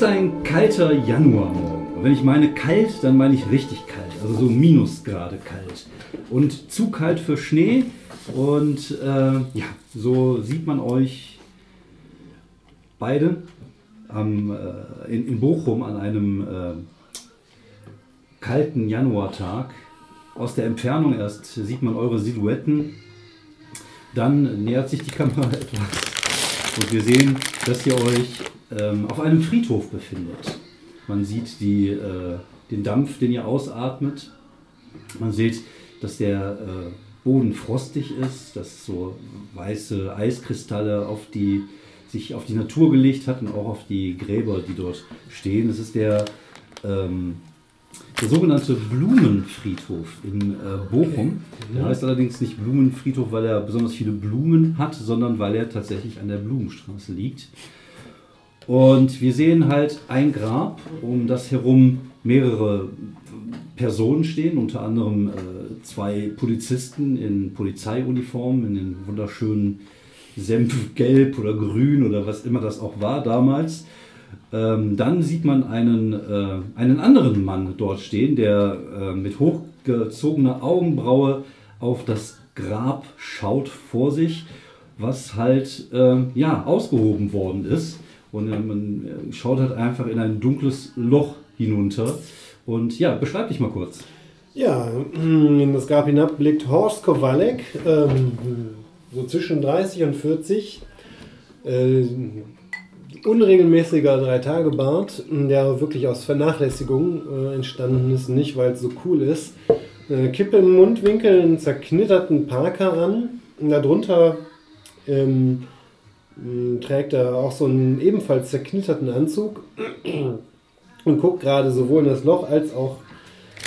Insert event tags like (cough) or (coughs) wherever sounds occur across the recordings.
Ist ein kalter Januarmorgen. Und wenn ich meine kalt, dann meine ich richtig kalt. Also so Minusgrade kalt. Und zu kalt für Schnee. Und äh, ja, so sieht man euch beide am, äh, in, in Bochum an einem äh, kalten Januartag. Aus der Entfernung erst sieht man eure Silhouetten. Dann nähert sich die Kamera (laughs) etwas. Und wir sehen, dass ihr euch ähm, auf einem Friedhof befindet. Man sieht die, äh, den Dampf, den ihr ausatmet. Man sieht, dass der äh, Boden frostig ist, dass so weiße Eiskristalle auf die, sich auf die Natur gelegt hat und auch auf die Gräber, die dort stehen. Das ist der, ähm, der sogenannte Blumenfriedhof in äh, Bochum. Der heißt allerdings nicht Blumenfriedhof, weil er besonders viele Blumen hat, sondern weil er tatsächlich an der Blumenstraße liegt. Und wir sehen halt ein Grab, um das herum mehrere Personen stehen, unter anderem äh, zwei Polizisten in Polizeiuniformen, in den wunderschönen Senfgelb oder Grün oder was immer das auch war damals. Ähm, dann sieht man einen, äh, einen anderen Mann dort stehen, der äh, mit hochgezogener Augenbraue auf das Grab schaut vor sich, was halt äh, ja, ausgehoben worden ist. Und äh, man äh, schaut halt einfach in ein dunkles Loch hinunter. Und ja, beschreib dich mal kurz. Ja, in das Grab hinab blickt Horst Kowalek, ähm, so zwischen 30 und 40. Äh, unregelmäßiger Drei-Tage-Bart, der wirklich aus Vernachlässigung äh, entstanden ist, nicht weil es so cool ist. Äh, Kippe im Mundwinkel, einen zerknitterten Parker an. Darunter ähm, trägt er auch so einen ebenfalls zerknitterten Anzug (clears throat) und guckt gerade sowohl in das Loch als auch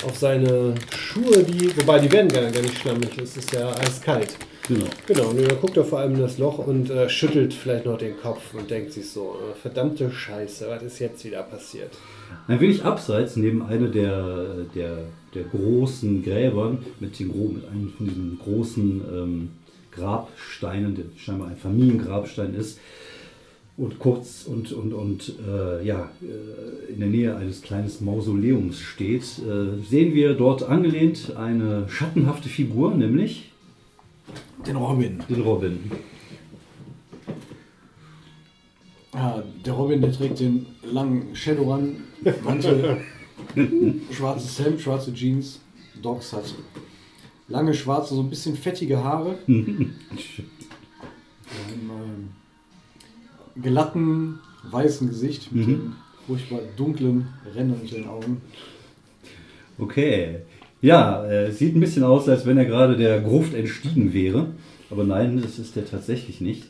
auf seine Schuhe, die, wobei die werden gar, gar nicht schlammig, es ist ja eiskalt. Genau. Genau, und dann guckt er vor allem in das Loch und äh, schüttelt vielleicht noch den Kopf und denkt sich so, äh, verdammte Scheiße, was ist jetzt wieder passiert? Ein wenig abseits, neben einer der, der, der großen Gräber, mit, den, mit einem von diesen großen ähm, Grabsteinen, der scheinbar ein Familiengrabstein ist, und kurz und, und, und äh, ja, äh, in der Nähe eines kleinen Mausoleums steht, äh, sehen wir dort angelehnt eine schattenhafte Figur, nämlich Den Robin. den Robin. Ja, der Robin, der trägt den langen Shadowrun, Mantel, (laughs) schwarzes Hemd, schwarze Jeans. Dogs hat lange schwarze, so ein bisschen fettige Haare. (laughs) Einem, ähm, glatten, weißen Gesicht mit Mhm. den furchtbar dunklen Rändern unter den Augen. Okay. Ja, äh, sieht ein bisschen aus, als wenn er gerade der Gruft entstiegen wäre. Aber nein, das ist er tatsächlich nicht.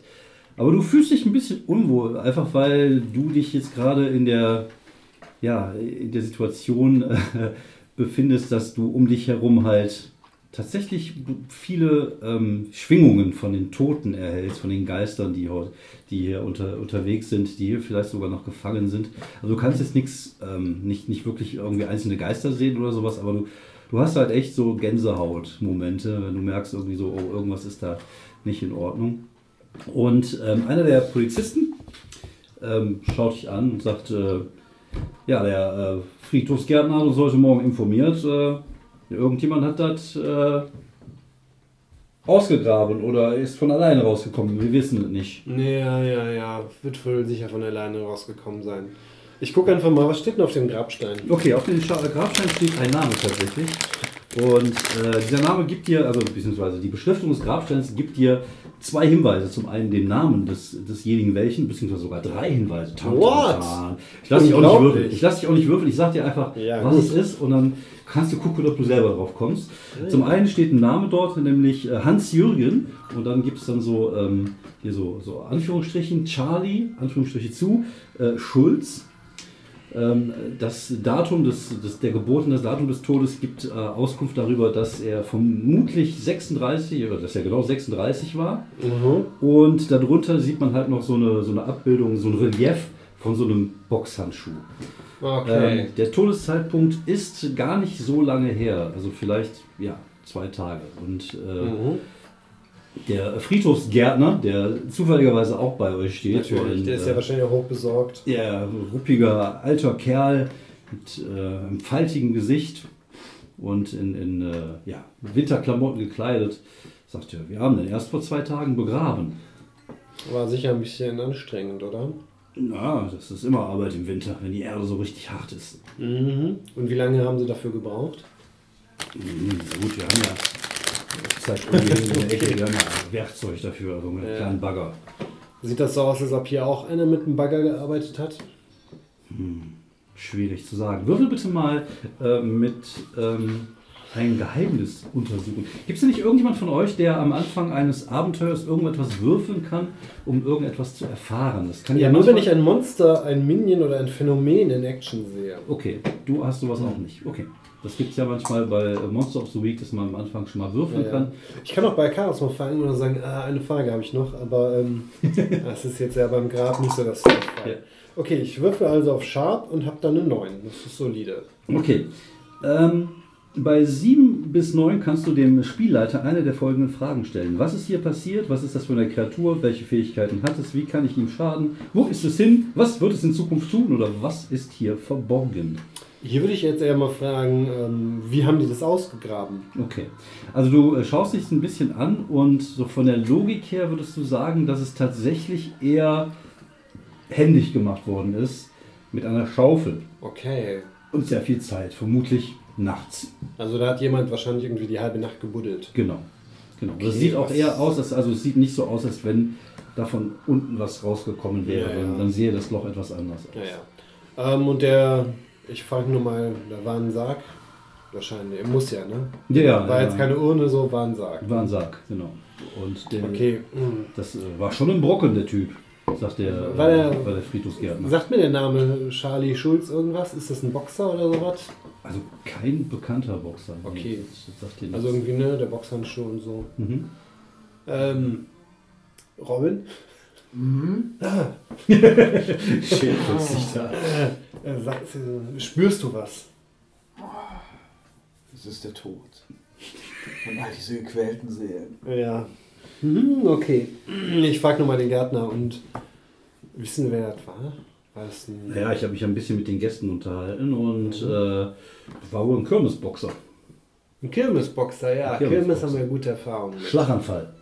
Aber du fühlst dich ein bisschen unwohl, einfach weil du dich jetzt gerade in der, ja, in der Situation äh, befindest, dass du um dich herum halt tatsächlich viele ähm, Schwingungen von den Toten erhältst, von den Geistern, die, die hier unter, unterwegs sind, die hier vielleicht sogar noch gefangen sind. Also du kannst jetzt nichts, ähm, nicht, nicht wirklich irgendwie einzelne Geister sehen oder sowas, aber du, du hast halt echt so Gänsehaut-Momente, wenn du merkst irgendwie so, oh, irgendwas ist da nicht in Ordnung. Und ähm, einer der Polizisten ähm, schaut dich an und sagt, äh, ja, der äh, Friedhofsgärtner hat uns heute Morgen informiert, äh, irgendjemand hat das äh, ausgegraben oder ist von alleine rausgekommen. Wir wissen es nicht. Ja, ja, ja, wird wohl sicher von alleine rausgekommen sein. Ich gucke einfach mal, was steht denn auf dem Grabstein? Okay, auf dem Grabstein steht ein Name tatsächlich. Und äh, dieser Name gibt dir, also beziehungsweise die Beschriftung des Grabsteins gibt dir zwei Hinweise. Zum einen den Namen des, desjenigen welchen, beziehungsweise sogar drei Hinweise. Tan, What? tan. Ich lasse dich auch nicht würfeln. Ich lasse dich auch nicht würfeln. Ich sag dir einfach, Ja, was gut. es ist und dann kannst du gucken, ob du selber drauf kommst. Zum einen steht ein Name dort, nämlich äh, Hans-Jürgen. Und dann gibt es dann so, ähm, hier so, so Anführungsstrichen, Charlie, Anführungsstriche zu, äh, Schulz. Ähm, das Datum des, des, der Geburt und das Datum des Todes gibt äh, Auskunft darüber, dass er vermutlich 36, oder dass er genau 36 war. Mhm. Und darunter sieht man halt noch so eine, so eine Abbildung, so ein Relief von so einem Boxhandschuh. Okay. Ähm, der Todeszeitpunkt ist gar nicht so lange her, also vielleicht ja zwei Tage. Und äh, Mhm. Der Friedhofsgärtner, der zufälligerweise auch bei euch steht. Natürlich, Und, der ist ja äh, wahrscheinlich auch hochbesorgt. Ja, ruppiger alter Kerl mit äh, einem faltigen Gesicht und in, in äh, ja, Winterklamotten gekleidet. Sagt er, wir haben den erst vor zwei Tagen begraben. War sicher ein bisschen anstrengend, oder? Na, das ist immer Arbeit im Winter, wenn die Erde so richtig hart ist. Mhm. Und wie lange haben Sie dafür gebraucht? Mhm, gut, wir haben ja, ich zeig mal hier in der Ecke, wir haben ja Werkzeug dafür, also einen Ja. kleinen Bagger. Sieht das so aus, als ob hier auch einer mit einem Bagger gearbeitet hat? Schwierig zu sagen. Würfel bitte mal äh, mit ähm, ein Geheimnis untersuchen. Gibt es denn nicht irgendjemand von euch, der am Anfang eines Abenteuers irgendetwas würfeln kann, um irgendetwas zu erfahren? Das kann Ja, nur wenn ich ein Monster, ein Minion oder ein Phänomen in Action sehe. Okay, du hast sowas auch nicht. Okay. Das gibt es ja manchmal bei äh, Monster of the Week, dass man am Anfang schon mal würfeln Ja, ja. kann. Ich kann auch bei Chaos mal fangen und sagen, ah, eine Frage habe ich noch, aber ähm, (laughs) das ist jetzt ja beim Grab nicht so das Fall. Ja. Okay, ich würfel also auf Sharp und habe dann eine 9. Das ist solide. Okay. Ähm, bei 7 bis 9 kannst du dem Spielleiter eine der folgenden Fragen stellen. Was ist hier passiert? Was ist das für eine Kreatur? Welche Fähigkeiten hat es? Wie kann ich ihm schaden? Wo ist es hin? Was wird es in Zukunft tun? Oder was ist hier verborgen? Hier würde ich jetzt eher mal fragen, ähm, wie haben die das ausgegraben? Okay. Also du äh, schaust dich ein bisschen an und so von der Logik her würdest du sagen, dass es tatsächlich eher händig gemacht worden ist mit einer Schaufel Okay. und sehr viel Zeit, vermutlich nachts. Also da hat jemand wahrscheinlich irgendwie die halbe Nacht gebuddelt. Genau. genau. das Okay, sieht auch eher aus, als, also es sieht nicht so aus, als wenn da von unten was rausgekommen wäre. Ja, ja. Dann, dann sehe das Loch etwas anders aus. Ja. Ähm, und der, ich frage nur mal, da war ein Sarg. Wahrscheinlich, er muss ja, ne? Ja, ja, War jetzt keine Urne, so war ein Sarg. War ein Sarg, genau. Und der, Okay. hm. das äh, war schon ein Brocken, der Typ, sagt der, War der- war der Friedhofsgärtner. Sagt mir der Name Charlie Schulz irgendwas? Ist das ein Boxer oder sowas? Also kein bekannter Boxer. nee. Okay. Das sagt dir Also irgendwie, ne, der Boxhandschuh und so. Mhm. Ähm, Robin? (laughs) Steht plötzlich da. Äh, sag, äh, spürst du was? Das ist der Tod. Und all diese gequälten Seelen. Ja. Mhm, okay. Ich frage nochmal den Gärtner und wissen, wer das war? Naja, ich habe mich ein bisschen mit den Gästen unterhalten und äh, war wohl ein Kirmesboxer. Ein Kirmesboxer, ja. Ein Kirmes Kirmesboxer. haben wir gute Erfahrungen mit. Schlaganfall.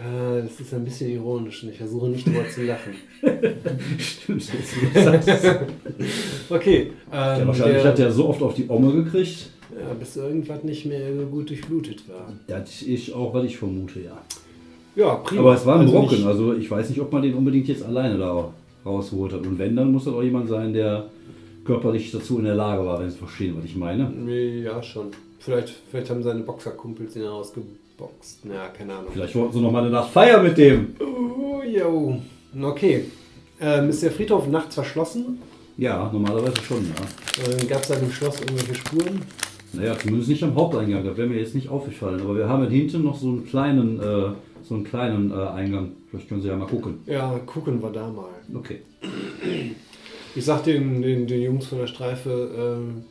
Äh, das ist ein bisschen ironisch und ich versuche nicht drüber zu lachen. (laughs) Stimmt, jetzt. (laughs) Okay. Ähm, Ja, wahrscheinlich der, hat er so oft auf die Omme gekriegt. ja, bis irgendwas nicht mehr gut durchblutet war. Das ist auch, was ich vermute, ja. Ja, prima. Aber es war ein Also Brocken, also ich weiß nicht, ob man den unbedingt jetzt alleine da rausgeholt hat. Und wenn, dann muss das auch jemand sein, der körperlich dazu in der Lage war, wenn Sie verstehen, was ich meine. Nee, ja, schon. Vielleicht, vielleicht haben seine Boxerkumpels ihn ausgeboxt. Ja, keine Ahnung. Vielleicht wollten Sie noch mal eine Nacht feiern mit dem. Oh, yo. Okay. Ähm, ist der Friedhof nachts verschlossen? Ja, normalerweise schon, ja. Äh, Gab es an dem Schloss irgendwelche Spuren? Naja, zumindest nicht am Haupteingang, das wäre mir jetzt nicht aufgefallen. Aber wir haben hinten noch so einen kleinen, äh, so einen kleinen äh, Eingang. Vielleicht können Sie ja mal gucken. Ja, gucken wir da mal. Okay. Ich sag den, den, den Jungs von der Streife, ähm,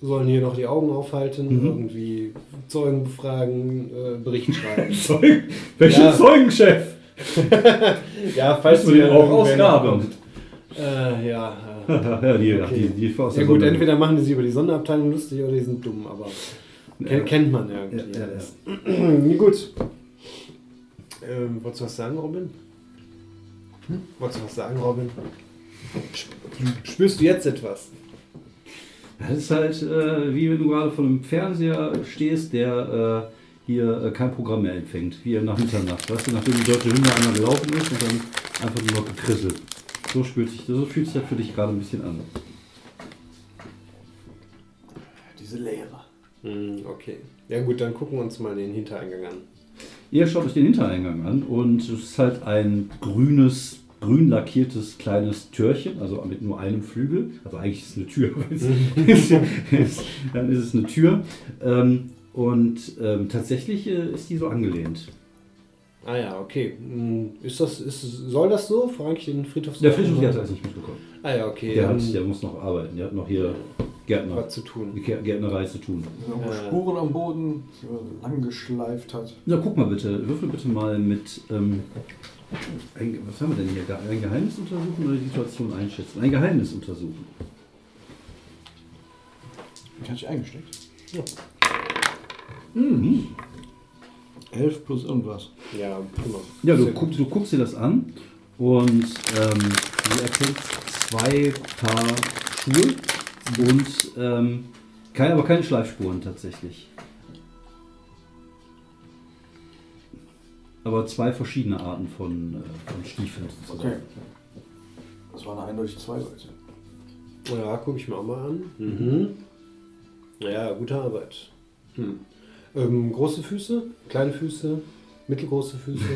sollen hier noch die Augen aufhalten, Mhm. irgendwie Zeugen befragen, äh, Bericht schreiben. (laughs) Zeugen? Welchen Ja. Zeugenchef? (laughs) ja, falls wir den auch kommt. Äh, ja. Äh. (laughs) ja, die, Okay. die, die Ja gut, entweder machen die sich über die Sonderabteilung lustig oder die sind dumm, aber ken- kennt man irgendwie. Ja, ja. Ja, (clears throat) gut. Ähm, wolltest du was sagen, Robin? Hm? Wolltest du was sagen, Robin? Sp- Spürst du jetzt etwas? Das ist halt äh, wie wenn du gerade vor einem Fernseher stehst, der äh, hier äh, kein Programm mehr empfängt, wie nach Mitternacht. Weißt du, nachdem die deutsche Hymne einmal gelaufen ist und dann einfach nur noch gekrisselt. So, spürt sich, so fühlt sich das für dich gerade ein bisschen an. Diese Leere. Hm, okay. Ja gut, dann gucken wir uns mal den Hintereingang an. Ihr schaut euch den Hintereingang an und es ist halt ein grünes, grün lackiertes kleines Türchen, also mit nur einem Flügel. Also eigentlich ist es eine Tür. (laughs) Dann ist es eine Tür. Ähm, und ähm, tatsächlich äh, ist die so angelehnt. Ah ja, okay. Hm, Ist das, ist, soll das so? Frage ich den Friedhof. Der Friedhof der hat nicht mitbekommen. Ah ja, okay. Der, hat, der muss noch arbeiten. Der hat noch hier Gärtner, was zu tun. Gär- Gärtnerei zu tun. Äh. Spuren am Boden, die er lang geschleift hat. Na, guck mal bitte. Würfel bitte mal mit. Ähm, ein, was haben wir denn hier? Ein Geheimnis untersuchen oder die Situation einschätzen? Ein Geheimnis untersuchen. Den hatte ich eingesteckt. Ja. Mhm. 11 plus irgendwas. Ja, prima. Ja, du, guck, du guckst dir das an und ähm, du erkennst zwei Paar Schuhe und ähm, keine, aber keine Schleifspuren tatsächlich. Aber zwei verschiedene Arten von, äh, von Stiefeln. sozusagen. Okay. Das waren eindeutig zwei Leute. Ja, gucke ich mir auch mal an. Mhm. Ja, gute Arbeit. Hm. Ähm, große Füße, kleine Füße, mittelgroße Füße. (laughs)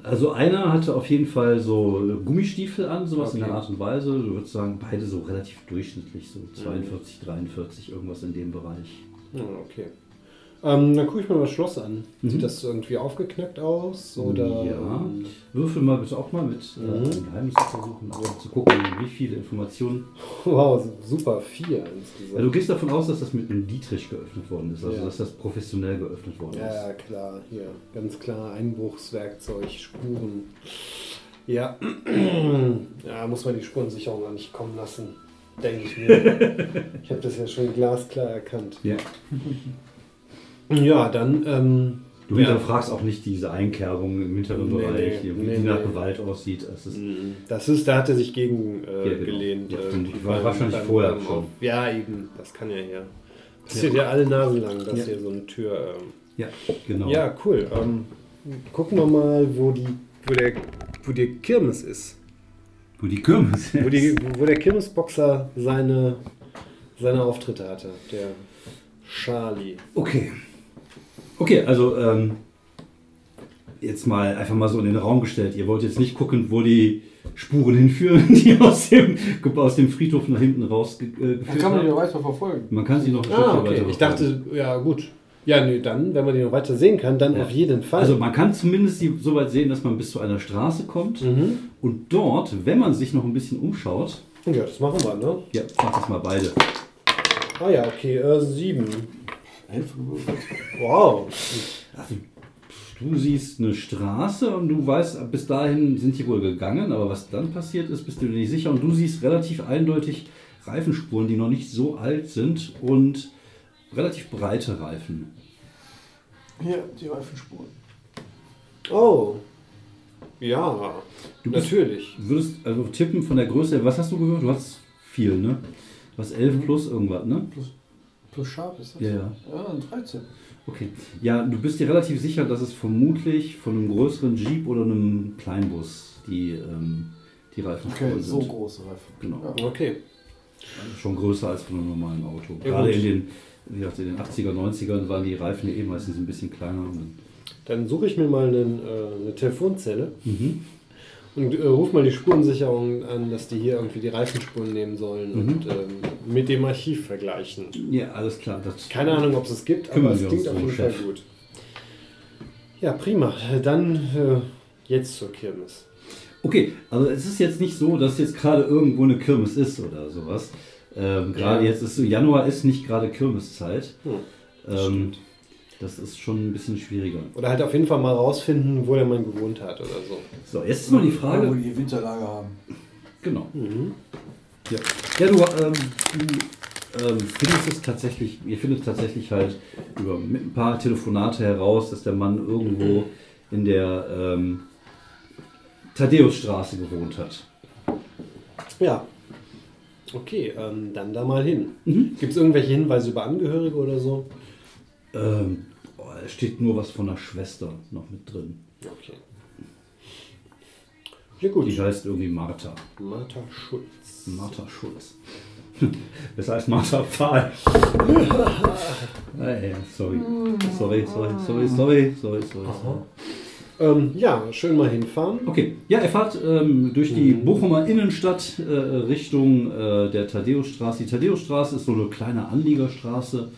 Also einer hatte auf jeden Fall so Gummistiefel an, sowas in Okay. der Art und Weise. Du würdest sagen, beide so relativ durchschnittlich, so 42, 43, irgendwas in dem Bereich. Ja, okay. Ähm, dann gucke ich mir mal das Schloss an. Mhm. Sieht das irgendwie aufgeknackt aus? Oder, Ja. Würfel mal bitte auch mal mit äh, Mhm. einem Geheimnis versuchen, um zu gucken, wie viele Informationen. Wow, super, vier Ja, insgesamt. du gehst davon aus, dass das mit einem Dietrich geöffnet worden ist, also Ja. dass das professionell geöffnet worden Ja, ist. ja, klar, hier, ganz klar, Einbruchswerkzeug, Spuren. Ja, (clears throat) ja, muss man die Spurensicherung auch nicht kommen lassen, denke ich mir. (laughs) ich habe das ja schon glasklar erkannt. Ja. Ja, dann, ähm, Du ja. hinterfragst auch nicht diese Einkerbung im hinteren Nee, Bereich, nee, wie nee, die nach. Gewalt aussieht. Es ist, Das ist, da hat er sich gegen äh, Ja, genau. gelehnt. Ja, äh. War wahrscheinlich vorher schon. Auf, ja, eben, das kann ja hier. Passiert ja, alle Nasen lang, dass hier so eine Tür. Ähm, ja, genau. Ja, cool. Ähm, gucken wir mal, wo die, wo der, wo die Kirmes ist. Wo die Kirmes Wo, die, wo der Kirmesboxer seine, seine Auftritte hatte. Der Charlie. Okay. Okay, also ähm, jetzt mal einfach mal so in den Raum gestellt. Ihr wollt jetzt nicht gucken, wo die Spuren hinführen, (laughs) die aus dem, aus dem Friedhof nach hinten raus ge äh, kann man die ja weiter verfolgen. Man kann sie noch ein Ah, okay. weiter Ich dachte, ja, gut. Ja, nee, dann, wenn man die noch weiter sehen kann, dann Ja. auf jeden Fall. Also man kann zumindest die so weit sehen, dass man bis zu einer Straße kommt. mhm. Und dort, wenn man sich noch ein bisschen umschaut, Ja, das machen wir, ne? ja, mach das mal beide. Ah ja, okay, äh, sieben. Wow. Also, du siehst eine Straße und du weißt, bis dahin sind die wohl gegangen, aber was dann passiert ist, bist du dir nicht sicher. Und du siehst relativ eindeutig Reifenspuren, die noch nicht so alt sind und relativ breite Reifen. Hier, die Reifenspuren. Oh. Ja, Du bist- natürlich. Du würdest also tippen von der Größe, was hast du gehört? Du hast viel, ne? Was 11 plus irgendwas, ne? Plus, plus scharf ist das? Ja, ja. Ja, ein 13. Okay. Ja, du bist dir relativ sicher, dass es vermutlich von einem größeren Jeep oder einem Kleinbus die, ähm, die Reifenspuren Okay, sind. so große Reifen. Genau. Ja. Okay. Schon größer als von einem normalen Auto. Ja, Gerade gut. in den, wie gesagt, in den 80er, 90ern waren die Reifen ja eh meistens ein bisschen kleiner. Dann suche ich mir mal einen, äh, eine Telefonzelle Mhm. Und äh, ruf mal die Spurensicherung an, dass die hier irgendwie die Reifenspuren nehmen sollen Mhm. und ähm, mit dem Archiv vergleichen. Ja, alles klar. Das, Keine Ahnung, ob es es gibt, aber es klingt auf jeden Fall Chef. gut. Ja, prima. Dann äh, jetzt zur Kirmes. Okay, also es ist jetzt nicht so, dass jetzt gerade irgendwo eine Kirmes ist oder sowas. Ähm, gerade Ja. jetzt ist so, Januar ist nicht gerade Kirmeszeit. Hm, Ähm, das ist schon ein bisschen schwieriger. Oder halt auf jeden Fall mal rausfinden, wo der Mann gewohnt hat oder so. So, jetzt ist mal die Wo Frage. die Winterlager haben. Genau. Mhm. Ja, ja du, ähm, du ähm, findest es tatsächlich, ihr findet tatsächlich halt über mit ein paar Telefonate heraus, dass der Mann irgendwo in der ähm, Thaddäusstraße gewohnt hat. Ja. Okay, ähm, dann da mal hin. Mhm. Gibt es irgendwelche Hinweise über Angehörige oder so? Ähm, oh, es steht nur was von einer Schwester noch mit drin. Okay. Ja gut. Die heißt irgendwie Martha. Martha Schulz. Martha Schulz. (laughs) Besser als Martha Pfahl. Hey, sorry. Sorry, sorry, sorry, sorry, sorry, sorry. sorry. Ähm, ja, schön mal hinfahren. Okay, ja, er fahrt ähm, durch die Mhm. Bochumer Innenstadt äh, Richtung äh, der Thaddäusstraße. Die Thaddäusstraße ist so eine kleine Anliegerstraße.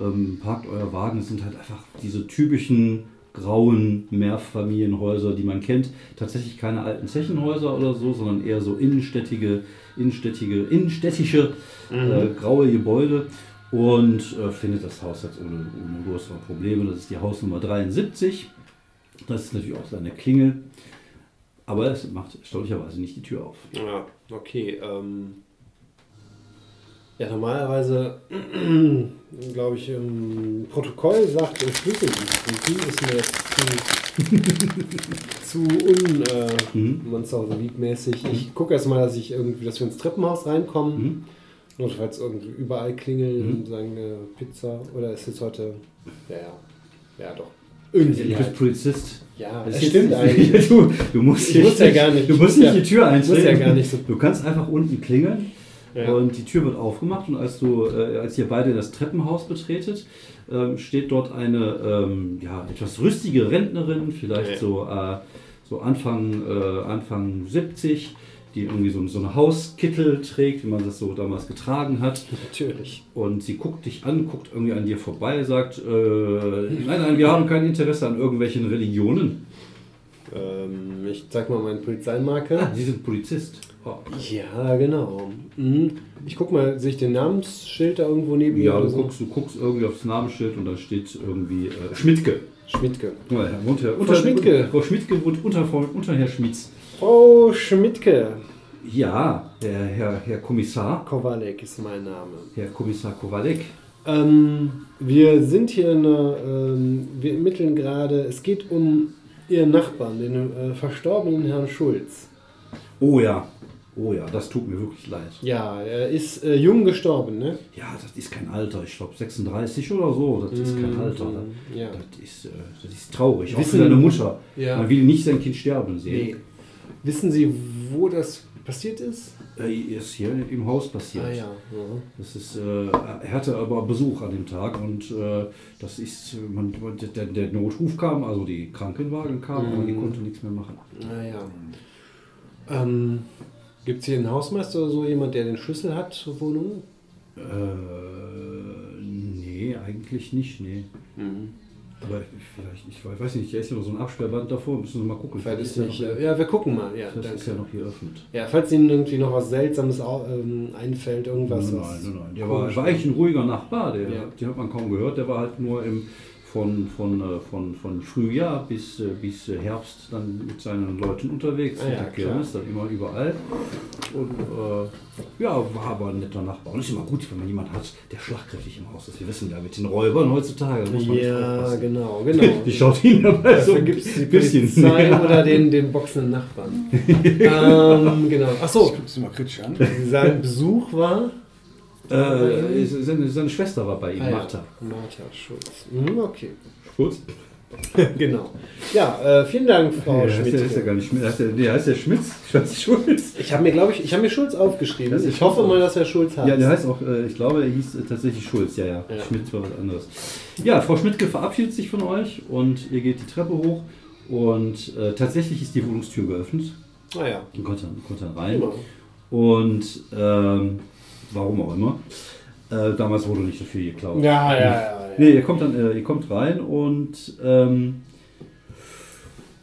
Ähm, parkt euer Wagen, es sind halt einfach diese typischen grauen Mehrfamilienhäuser, die man kennt. Tatsächlich keine alten Zechenhäuser oder so, sondern eher so innenstädtige, innenstädtige, innenstädtische äh, graue Gebäude. Und äh, findet das Haus jetzt ohne, ohne größere Probleme. Das ist die Hausnummer 73. Das ist natürlich auch seine Klingel. Aber es macht erstaunlicherweise nicht die Tür auf. Ja, okay. Ähm, ja, normalerweise, (clears throat) glaube ich, im Protokoll sagt Schlüsseldienst ist mir jetzt zu, (laughs) zu un äh, Mhm. Monster mäßig. Ich gucke erstmal, dass ich irgendwie, dass wir ins Treppenhaus reinkommen. Mhm. Notfalls irgendwie überall klingeln Mhm. und sagen äh, Pizza. Oder ist es heute. Ja, ja. Ja, doch. Du Irgendwie. bist Halt. Polizist. Ja, Das das stimmt jetzt- eigentlich. (laughs) Du, du musst Ich hier muss ja nicht- gar nicht- Du musst muss nicht ja- die Tür eintreten. muss ja gar nicht so- Du kannst einfach unten klingeln Ja. und die Tür wird aufgemacht und als du, äh, als ihr beide das Treppenhaus betretet, ähm, steht dort eine ähm, ja, etwas rüstige Rentnerin, vielleicht Ja. so, äh, so Anfang, äh, Anfang 70, die irgendwie so, so eine Hauskittel trägt, wie man das so damals getragen hat. Natürlich. Und sie guckt dich an, guckt irgendwie an dir vorbei, sagt, äh, nein, nein, wir haben kein Interesse an irgendwelchen Religionen. Ähm, ich zeig mal meine Polizeimarke. Ah, Sie sind Polizist. Ja, genau. Mhm. Ich guck mal, sehe ich den Namensschild da irgendwo neben mir? Ja, du guckst, du guckst irgendwie aufs Namensschild und da steht irgendwie äh, Schmidtke. Schmidtke. Ja, Herr Herr, Frau Schmidtke. Frau Schmidtke wohnt unter, unter Herr Schmitz. Frau Schmidtke. Ja, der Herr, Herr Kommissar, Kowalek ist mein Name. Herr Kommissar Kowalek. Ähm, wir sind hier in einer, ähm, wir ermitteln gerade, es geht um Ihren Nachbarn, den äh, verstorbenen Herrn Schulz. Oh ja, oh ja, das tut mir wirklich leid. Ja, er ist äh, jung gestorben, ne? Ja, das ist kein Alter, ich glaube 36 oder so, das ist kein Alter. Das, ja. das, ist, äh, das ist traurig, auch für Wissen- seine Mutter. Ja. Man will nicht sein Kind sterben sehen. Nee. Wissen Sie, wo das passiert ist? Äh, ist hier im Haus passiert. Ah ja. ja. Das ist, äh, er hatte aber Besuch an dem Tag und äh, das ist, man, der, der Notruf kam, also die Krankenwagen kamen, aber die konnte nichts mehr machen. Naja. Ähm, Gibt es hier einen Hausmeister oder so, jemand, der den Schlüssel hat zur Wohnung? Äh, nee, eigentlich nicht, nee. Aber vielleicht, ich weiß nicht, hier ist ja noch so ein Absperrband davor, müssen wir mal gucken. Vielleicht ist ja nicht. noch, äh, Ja, wir gucken mal. Ja, das danke. ist ja noch hier öffnet. Ja, falls Ihnen irgendwie noch was Seltsames ähm, einfällt, irgendwas. nein, was nein, nein. Der war, war eigentlich ein ruhiger Nachbar, der, Ja. den hat man kaum gehört, der war halt nur im, von, von, äh, von, von Frühjahr bis, äh, bis Herbst dann mit seinen Leuten unterwegs, mit ja, der Kirmes, dann immer überall. Und äh, ja, war aber ein netter Nachbar. Und es ist immer gut, wenn man jemanden hat, der schlagkräftig im Haus ist. Wir wissen ja, mit den Räubern heutzutage muss man Ja, genau, genau. (laughs) Die schaut ihn dabei so Dafür ein gibt es die bisschen. Polizei Ja. oder den, den boxenden Nachbarn. (laughs) ähm, genau. Achso, Guckst du mal kritisch an. sein Besuch war. Äh, seine, seine Schwester war bei ihm, Ah, ja. Martha. Martha Schulz. Mhm, okay. Schulz? (laughs) genau. Ja, äh, vielen Dank, Frau Ja, heißt Schmidt. der, heißt der gar nicht Schmidt. Heißt der, heißt der Schmitz? Schulz? Schulz? Ich habe mir, glaube ich, ich habe mir Schulz aufgeschrieben. Ich hoffe mal, dass er Schulz hat. Ja, der heißt auch, äh, ich glaube, er hieß äh, tatsächlich Schulz, ja, ja. Ja. Schmitz war was anderes. Ja, Frau Schmidtke verabschiedet sich von euch und ihr geht die Treppe hoch und äh, tatsächlich ist die Wohnungstür geöffnet. Ah ja. Ihr kommt dann, kommt dann rein. Immer. Und ähm, warum auch immer. Äh, damals wurde nicht so viel geklaut. Ja, ja, ja. ja. (laughs) Nee, ihr kommt dann, äh, ihr kommt rein und ähm,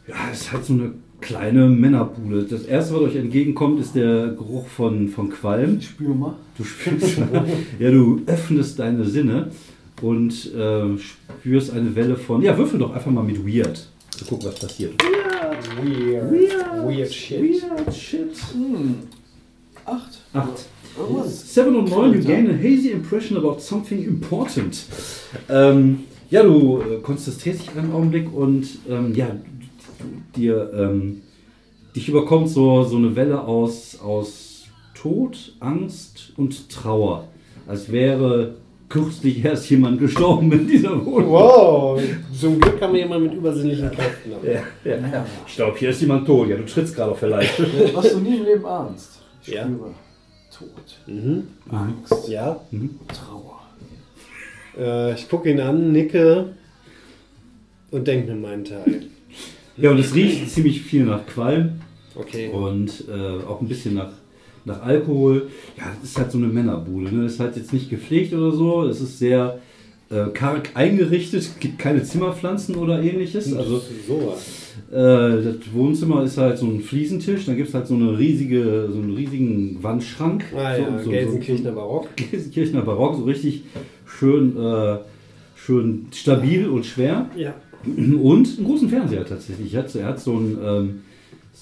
ja, es ist halt so eine kleine Männerbude. Das erste, was euch entgegenkommt, ist der Geruch von, von Qualm. Ich spüre mal. Du spürst, (laughs) ja, du öffnest deine Sinne und ähm, spürst eine Welle von, ja, würfel doch einfach mal mit Weird. Zu gucken, was passiert. Weird. Weird shit. Weird shit. Hm. Acht. Acht. Irgendwas. Seven und neun, you gain a hazy impression about something important. Ähm, ja, du äh, konzentrierst dich einen Augenblick und ähm, ja, dir, ähm, dich überkommt so, so eine Welle aus, aus Tod, Angst und Trauer. Als wäre kürzlich erst jemand gestorben in dieser Wohnung. Wow, zum Glück haben wir jemanden mit übersinnlichen Kräften. Ja, ja. Ich glaube, hier ist jemand tot. Ja, du trittst gerade auf der Leiche. Was du nie im Leben ahnst. Ich Ja. spüre Tod, Mhm. Angst, Ja, Trauer. äh, ich gucke ihn an, nicke und denke mir meinen Teil. Ja, und es riecht ziemlich viel nach Qualm. Okay. und äh, auch ein bisschen nach, nach Alkohol. Ja, es ist halt so eine Männerbude. Ne? Es ist halt jetzt nicht gepflegt oder so. Es ist sehr, äh, karg eingerichtet, gibt keine Zimmerpflanzen oder ähnliches. Also sowas. äh, das Wohnzimmer ist halt so ein Fliesentisch, dann gibt es halt so eine riesige, so einen riesigen Wandschrank. Ah so, ja, so, Gelsenkirchener Barock. So, (laughs) Gelsenkirchener Barock, so richtig schön, äh, schön stabil und schwer. Ja. Und einen großen Fernseher tatsächlich. Er hat, er hat so einen, ähm,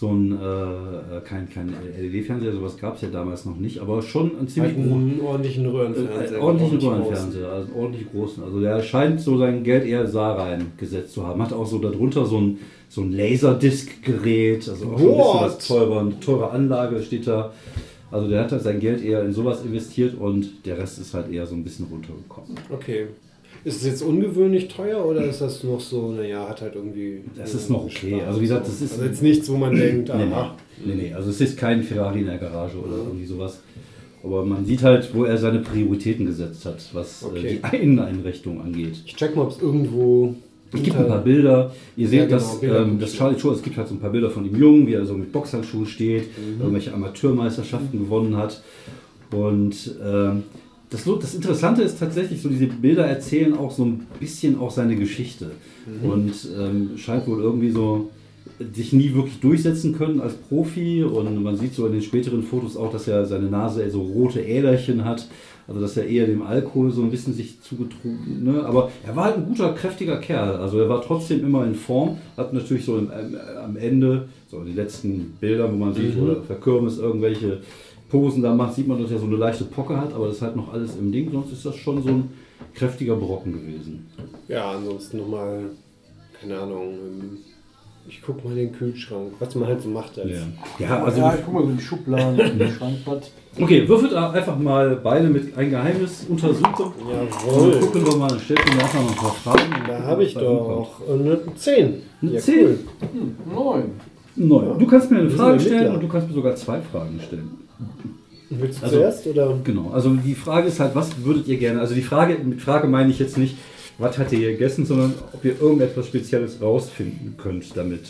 so einen äh, kein, kein LED-Fernseher, sowas gab es ja damals noch nicht, aber schon einen ziemlich großen. einen ordentlichen Äh, Röhrenfernseher. ordentlichen ordentlich Röhrenfernseher, also einen ordentlich großen. Also der scheint so sein Geld eher Saar reingesetzt zu haben. Hat auch so darunter so ein, so ein Laserdisc-Gerät, also auch schon ein bisschen was teurer, eine teure Anlage steht da. Also der hat halt sein Geld eher in sowas investiert und der Rest ist halt eher so ein bisschen runtergekommen. Okay. Ist es jetzt ungewöhnlich teuer oder ist das noch so, naja, hat halt irgendwie. Das ist noch okay. Spaß Also wie gesagt, das ist- Also jetzt nichts, wo man denkt, Nee, aha. nee, nee, also es ist kein Ferrari in der Garage oder irgendwie sowas. Aber man sieht halt, wo er seine Prioritäten gesetzt hat, was Okay. äh, die (laughs) Inneneinrichtung angeht. Ich check mal, ob es irgendwo. Es gibt ein paar Bilder. Ihr seht, Ja, genau, dass Bilder ähm. Charlie Shore, es gibt halt so ein paar Bilder von ihm jung, wie er so mit Boxhandschuhen steht, Mhm. irgendwelche Amateurmeisterschaften gewonnen hat. Und ähm, das, das Interessante ist tatsächlich, so diese Bilder erzählen auch so ein bisschen auch seine Geschichte. Mhm. Und ähm, scheint wohl irgendwie so sich nie wirklich durchsetzen können als Profi. Und man sieht so in den späteren Fotos auch, dass er seine Nase so rote Äderchen hat. Also dass er eher dem Alkohol so ein bisschen sich zugetrunken. Ne? Aber er war halt ein guter, kräftiger Kerl. Also er war trotzdem immer in Form. Hat natürlich so im, am Ende, so die letzten Bilder, wo man sieht, Mhm. wo er für Kirmes irgendwelche Posen da macht, sieht man, dass er so eine leichte Pocke hat. Aber das ist halt noch alles im Ding. Sonst ist das schon so ein kräftiger Brocken gewesen. Ja, ansonsten nochmal, keine Ahnung, ähm, ich guck mal in den Kühlschrank, was man halt so macht als. Ja, also ja, ich guck mal so in die Schubladen, in (laughs) den Schrankblatt. Okay, würfelt einfach mal beide mit ein Geheimnis untersuchen. Und Jawohl. gucken wir mal, stellt mir nachher noch ein paar Fragen. Da habe ich doch eine 10. Eine ja, 10. Cool. Hm, neun. Neun. Du kannst mir eine Frage stellen und du kannst mir sogar zwei Fragen stellen. Willst du Also- zuerst oder? Genau, also die Frage ist halt, was würdet ihr gerne, also die Frage, mit Frage meine ich jetzt nicht, was hat ihr gegessen, sondern ob ihr irgendetwas Spezielles rausfinden könnt damit.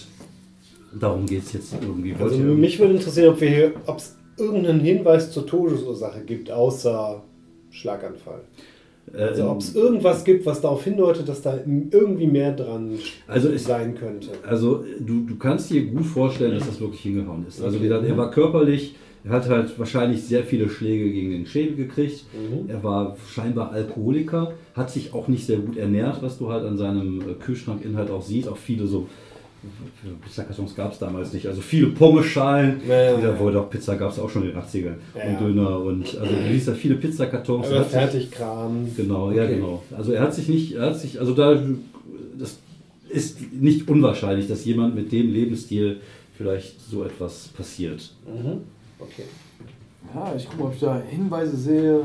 Darum geht es jetzt irgendwie. Wollt Also mich würde interessieren, ob wir hier, ob es irgendeinen Hinweis zur Todesursache gibt, außer Schlaganfall. äh, Also ob es irgendwas gibt, was darauf hindeutet, dass da irgendwie mehr dran Also es- sein könnte. Also du, du kannst dir gut vorstellen, dass das wirklich hingehauen ist. Also wie gesagt, er war körperlich, er hat halt wahrscheinlich sehr viele Schläge gegen den Schädel gekriegt. Mhm. Er war scheinbar Alkoholiker, hat sich auch nicht sehr gut ernährt, was du halt an seinem äh, Kühlschrankinhalt auch siehst. Auch viele so Pizzakartons gab es damals nicht. Also viele Pommeschalen. Ja, ja, ja. doch Pizza gab es auch schon in den 80ern. Ja, und ja. Döner und also du siehst da viele Pizzakartons. Er Aber Fertigkram. Genau, ja Okay. genau. Also er hat sich nicht, er hat sich, also da, das ist nicht unwahrscheinlich, dass jemand mit dem Lebensstil vielleicht so etwas passiert. Mhm. Okay. Ja, ich guck mal, ob ich da Hinweise sehe,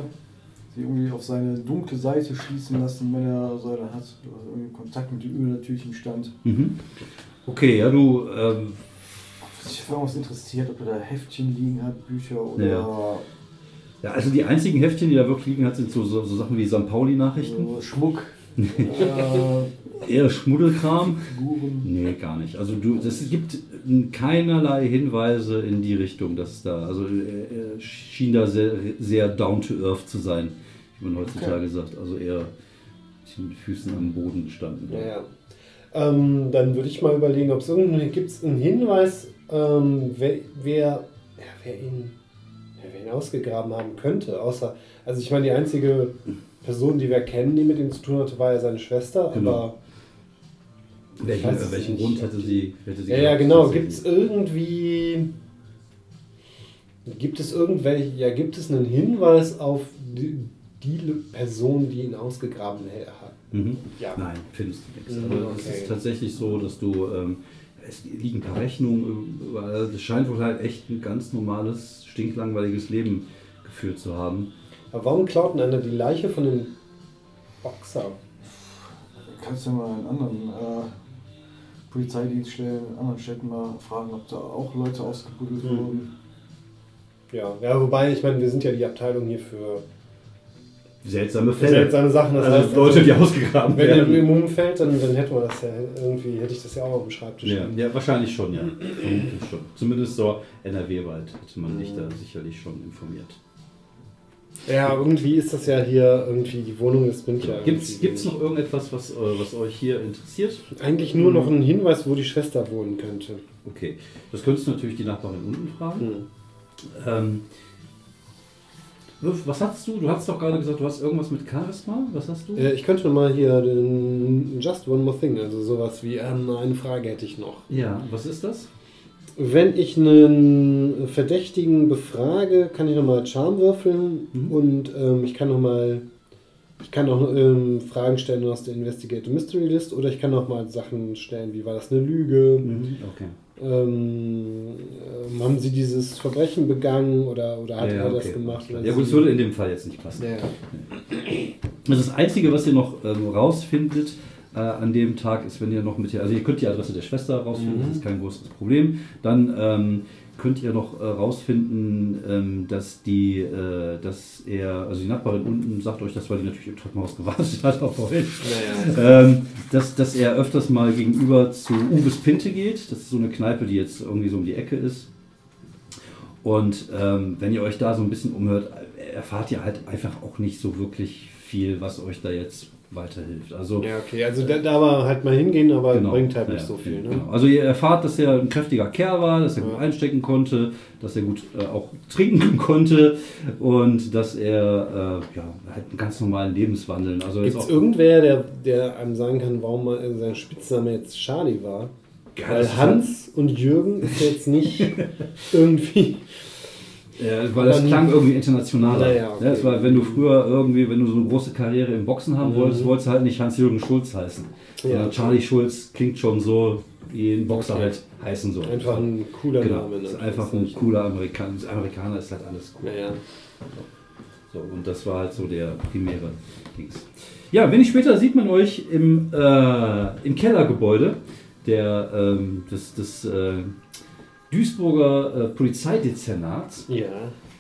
die irgendwie auf seine dunkle Seite schließen lassen, wenn er so eine hat. Oder irgendwie Kontakt mit dem übernatürlichen Stand. Mhm. Okay, ja du, ähm, Was sich für irgendwas interessiert, ob er da Heftchen liegen hat, Bücher oder Ja. ja, also die einzigen Heftchen, die da wirklich liegen hat, sind so, so, so Sachen wie St. Pauli-Nachrichten. so Schmuck, Eher Schmuddelkram. Nee, gar nicht. Also du, es gibt keinerlei Hinweise in die Richtung, dass da, also er er schien da sehr, sehr down to earth zu sein, wie man heutzutage sagt. Also eher mit Füßen am Boden gestanden. Ja, ja. Ähm, dann würde ich mal überlegen, ob es irgendeinen gibt es einen Hinweis, ähm, wer, wer, ja, wer, ihn, ja, wer ihn ausgegraben haben könnte. Außer, also ich meine, die einzige Person, die wir kennen, die mit ihm zu tun hatte, war ja seine Schwester. Genau. Aber Welchen, weiß es welchen Grund hätte sie, hätte sie ja, ja, genau. Gibt es irgendwie, gibt es irgendwelche, ja, gibt es einen Hinweis auf die, die Person, die ihn ausgegraben hat? Mhm. Ja. Nein, findest du nichts. Mhm, Also es okay. ist tatsächlich so, dass du, ähm, es liegen ein paar Rechnungen, das scheint wohl halt echt ein ganz normales, stinklangweiliges Leben geführt zu haben. Aber warum klaut denn einer die Leiche von dem Boxer? Kannst du ja mal in anderen äh, Polizeidienststellen, in anderen Städten mal fragen, ob da auch Leute ausgebuddelt Mhm. wurden. Ja, ja, wobei, ich meine, wir sind ja die Abteilung hier für Seltsame Fälle. seltsame Sachen. Das also heißt, Leute, die ausgegraben wenn werden. im umfällt, dann, dann hätten wir das ja irgendwie, hätte ich das ja auch auf dem Schreibtisch. Ja, ja, wahrscheinlich schon, ja. Vermutlich schon. Zumindest so NRW-weit hätte man dich da sicherlich schon informiert. Ja, irgendwie ist das ja hier irgendwie die Wohnung, bin ich ja. Gibt es irgendwie noch irgendetwas, was, äh, was euch hier interessiert? Eigentlich nur noch ein Hinweis, wo die Schwester wohnen könnte. Okay, das könntest du natürlich die Nachbarin unten fragen. Hm. Ähm, was hast du? Du hast doch gerade gesagt, du hast irgendwas mit Charisma. Was hast du? Äh, Ich könnte mal hier den Just One More Thing, also sowas wie ähm, eine Frage hätte ich noch. Ja, was ist das? Wenn ich einen Verdächtigen befrage, kann ich nochmal Charme würfeln Mhm. und ähm, ich kann nochmal, ich kann auch ähm, Fragen stellen aus der Investigative Mystery List oder ich kann nochmal Sachen stellen, wie war das eine Lüge, Okay. ähm, ähm, haben sie dieses Verbrechen begangen oder, oder hat ja, er das okay. gemacht? Oder Ja gut, es würde in dem Fall jetzt nicht passen. Ja. Das ist das Einzige, was ihr noch ähm, rausfindet äh, an dem Tag, ist, wenn ihr noch mit der, also ihr könnt die Adresse der Schwester rausfinden, Mhm. das ist kein großes Problem. Dann ähm, könnt ihr noch äh, rausfinden, ähm, dass die, äh, dass er, also die Nachbarin unten sagt euch das, weil die natürlich im Treppenhaus gewartet hat auf euch. Naja. Ähm, dass, dass er öfters mal gegenüber zu Uwes Pinte geht. Das ist so eine Kneipe, die jetzt irgendwie so um die Ecke ist. Und ähm, wenn ihr euch da so ein bisschen umhört, erfahrt ihr halt einfach auch nicht so wirklich viel, was euch da jetzt weiterhilft. Also ja, okay, also da, da war halt mal hingehen, aber Genau. bringt halt nicht Ja, so viel. Ne? genau. Also ihr erfahrt, dass er ein kräftiger Kerl war, dass er gut Ja. einstecken konnte, dass er gut äh, auch trinken (laughs) konnte und dass er äh, ja, halt einen ganz normalen Lebenswandel. Also Gibt es irgendwer, der, der einem sagen kann, warum sein Spitzname jetzt Charlie war? Ja, Weil Hans und Jürgen ist jetzt nicht (laughs) irgendwie. Ja, weil das klang irgendwie internationaler. Naja, okay. ja, es war, wenn du früher irgendwie, wenn du so eine große Karriere im Boxen haben Mhm. wolltest, wolltest du halt nicht Hans-Jürgen Schulz heißen. Ja. Charlie Schulz klingt schon so, wie ein Boxer Okay. halt heißen soll. Einfach ein cooler genau, Name. ne? ist einfach ein cooler Amerikaner. Amerikaner ist halt alles cool. Naja. So, und das war halt so der primäre Dings. Ja, wenig später sieht man euch im, äh, im Kellergebäude der, ähm, des, des äh, Duisburger äh, Polizeidezernats. Ja.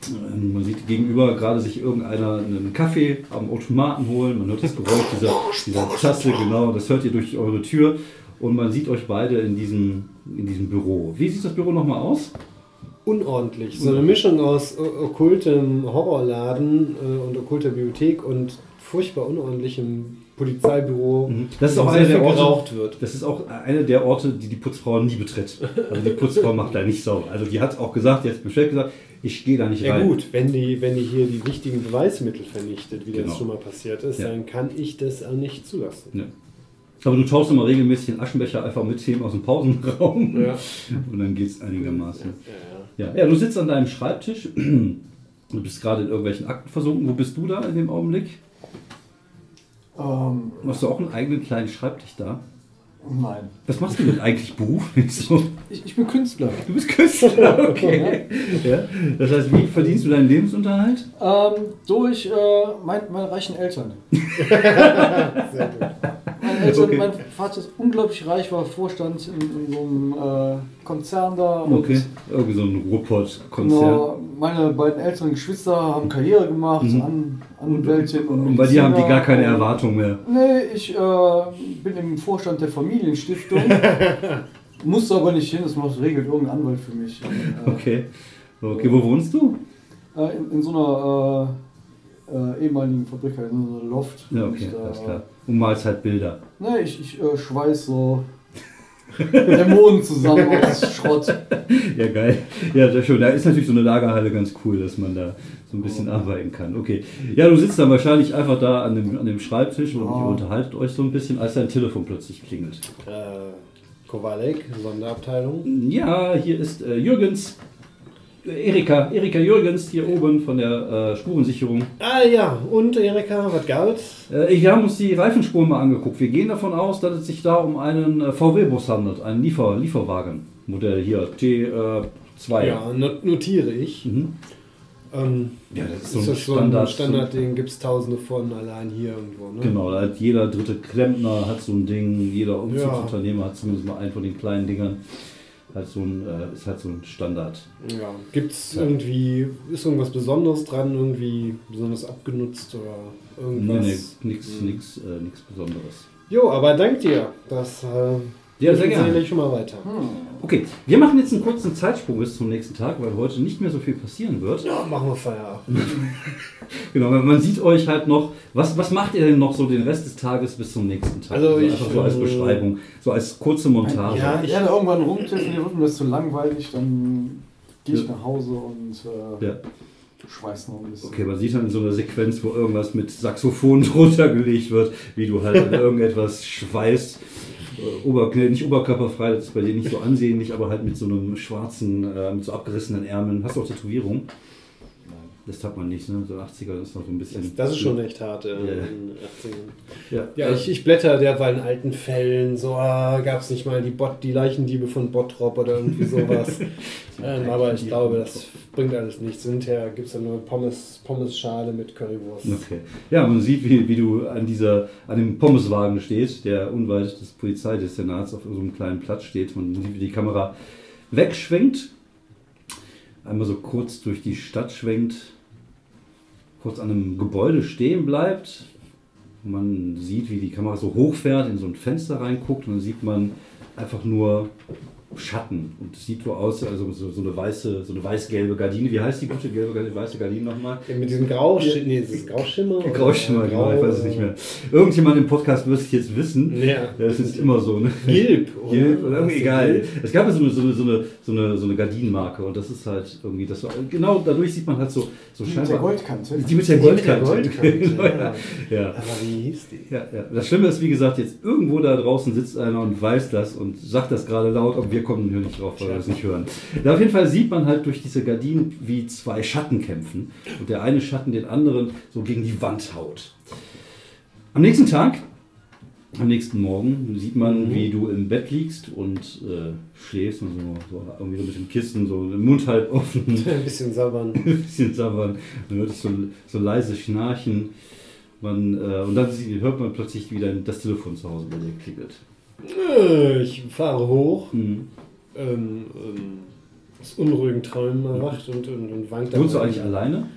Ähm, Man sieht gegenüber gerade sich irgendeiner einen Kaffee am Automaten holen. Man hört das Geräusch dieser, dieser Tasse, genau, das hört ihr durch eure Tür. Und man sieht euch beide in diesem, in diesem Büro. Wie sieht das Büro nochmal aus? Unordentlich. So eine Mischung aus okkultem Horrorladen äh, und okkulter Bibliothek und furchtbar unordentlichem Polizeibüro. Mhm. Das ist auch einer der Orte, wird. Das ist auch eine der Orte, die die Putzfrau nie betritt. Also die Putzfrau macht da nicht sauber. Also die hat auch gesagt, jetzt bestellt gesagt, ich gehe da nicht Ja rein. gut, wenn die, wenn die hier die wichtigen Beweismittel vernichtet, wie Genau. das schon mal passiert ist, Ja. dann kann ich das auch nicht zulassen. Ja. Aber du tauschst immer regelmäßig den Aschenbecher einfach mit Themen aus dem Pausenraum. Ja. (laughs) Und dann geht es einigermaßen. Ja, Ja, ja, du sitzt an deinem Schreibtisch. (clears throat) Du bist gerade in irgendwelchen Akten versunken. Wo bist du da in dem Augenblick? Ähm, Hast du auch einen eigenen kleinen Schreibtisch da? Nein. Was machst du denn eigentlich beruflich so? Ich, ich bin Künstler. Du bist Künstler, (laughs) okay. Ja. Das heißt, wie verdienst du deinen Lebensunterhalt? Ähm, durch äh, mein, meine reichen Eltern. Sehr (laughs) gut. Meine Eltern, Okay. Mein Vater ist unglaublich reich, war Vorstand in, in so einem äh, Konzern da. und Okay, irgendwie so ein Ruhrpott-Konzern. Genau, meine beiden älteren Geschwister haben Karriere gemacht, Mhm. An, Anwältin und Und bei dir haben die gar keine Mediziner. Erwartung mehr. Nee, ich äh, bin im Vorstand der Familienstiftung. (laughs) Musste aber nicht hin, das macht regelt irgendein Anwalt für mich. Äh, (laughs) Okay. Okay, wo wohnst du? äh, in, in so einer äh, äh, ehemaligen Fabrik, in so einer Loft. Ja, okay, alles klar. Und malst halt Bilder. Ne, ich, ich äh, schweiß so Dämonen zusammen (laughs) aus Schrott. Ja, geil. Ja, sehr schön. Da ist natürlich so eine Lagerhalle ganz cool, dass man da so ein bisschen arbeiten kann. Okay. Ja, du sitzt dann wahrscheinlich einfach da an dem, an dem Schreibtisch und Ja. ihr unterhaltet euch so ein bisschen, als dein Telefon plötzlich klingelt. Äh, Kowalek, Sonderabteilung. Ja, hier ist äh, Jürgens. Äh, Erika, Erika Jürgens hier oben von der äh, Spurensicherung. Ah ja, und Erika, was gab's? Äh, wir haben uns die Reifenspuren mal angeguckt. Wir gehen davon aus, dass es sich da um einen äh, VW-Bus handelt, einen Liefer Lieferwagen-Modell hier, T2. Ja, not notiere ich. Mhm. Ähm, Ja, das ist so ein das so Standard. ein Standardding, gibt es tausende von allein hier irgendwo, ne? Genau, da hat jeder dritte Klempner hat so ein Ding, jeder Umzugsunternehmer hat zumindest mal einen von den kleinen Dingern. Halt so ein, äh, ist halt so ein Standard. Ja. Gibt es Ja. irgendwie, ist irgendwas Besonderes dran, irgendwie besonders abgenutzt oder irgendwas? nee, nix, Mhm. nix, äh, nix Besonderes. Jo, aber dank dir. Das äh, Ja, sehr gerne. erzähle schon mal weiter. Okay, wir machen jetzt einen kurzen Zeitsprung bis zum nächsten Tag, weil heute nicht mehr so viel passieren wird. Ja, machen wir Feierabend. (laughs) Genau, man- man sieht euch halt noch. Was, was macht ihr denn noch so den Rest des Tages bis zum nächsten Tag? Also ich, einfach so als äh, Beschreibung, so als kurze Montage. Ja, ich werde irgendwann rumtelefonieren, wird mir das zu langweilig, dann gehe ich Ja. nach Hause und äh, Ja. schweiß noch ein bisschen. Okay, man sieht dann in so einer Sequenz, wo irgendwas mit Saxophon (laughs) drunter gelegt wird, wie du halt an (laughs) irgendetwas schweißt. Äh, Ober, nicht oberkörperfrei, das ist bei dir nicht so ansehnlich, aber halt mit so einem schwarzen, äh, mit so abgerissenen Ärmeln. Hast du auch Tätowierung? Das hat man nicht, ne? So 80er ist noch so ein bisschen. Das, das ist schon echt hart äh, Ja. in den 80ern. Ja, Ja, ich, ich blätter derweil in alten Fällen, so ah, gab es nicht mal die, Bot, die Leichendiebe von Bottrop oder irgendwie sowas. (laughs) ähm, aber ich glaube, das bringt alles nichts. Hinterher gibt es dann nur Pommes, Pommes-Schale mit Currywurst. Okay. Ja, man sieht, wie, wie du an dieser, an dem Pommeswagen stehst, der unweit des Polizeidezernats auf so einem kleinen Platz steht. Man sieht, wie die Kamera wegschwenkt, einmal so kurz durch die Stadt schwenkt, kurz an einem Gebäude stehen bleibt. Man sieht, wie die Kamera so hochfährt, in so ein Fenster reinguckt und dann sieht man einfach nur Schatten. Und es sieht so aus, also so, so eine weiße, so eine weiß-gelbe Gardine. Wie heißt die gute gelbe, Gardine- weiße Gardine nochmal? Ja, mit diesem Grauschimmer, nee, ist es Grauschimmer? oder? Grauschimmer, genau, ich Grau- weiß es nicht mehr. Irgendjemand im Podcast wird es jetzt wissen. Ja. Das ist immer so, ne? Gilb, oder? Gilb oder irgendwie egal. Gilb? Es gab ja so eine, so eine, so eine, so eine, so eine Gardinenmarke und das ist halt irgendwie, das war, genau dadurch sieht man halt so, so Die mit der scheinbar. Goldkante. Die mit der Die mit der Goldkante. Goldkante, (laughs) Genau, ja. ja. Aber wie hieß die? Ja, ja. Das Schlimme ist, wie gesagt, jetzt irgendwo da draußen sitzt einer und weiß das und sagt das gerade laut, aber wir kommen hier nicht drauf, weil wir das nicht hören. Ja, auf jeden Fall sieht man halt durch diese Gardinen, wie zwei Schatten kämpfen und der eine Schatten den anderen so gegen die Wand haut. Am nächsten Tag, am nächsten Morgen, sieht man, Mhm. wie du im Bett liegst und äh, schläfst und so, so irgendwie so mit dem Kissen, so den Mund halb offen. (laughs) Ein bisschen sabbern. (laughs) ein bisschen sabbern. Man hört so, so leise Schnarchen. Man, äh, und dann hört man plötzlich wieder das Telefon zu Hause bei dir klingelt. Äh, Ich fahre hoch, Mhm. ähm, ähm, aus unruhigen Träumen erwacht und, und, und wankt Wohnst du eigentlich alleine?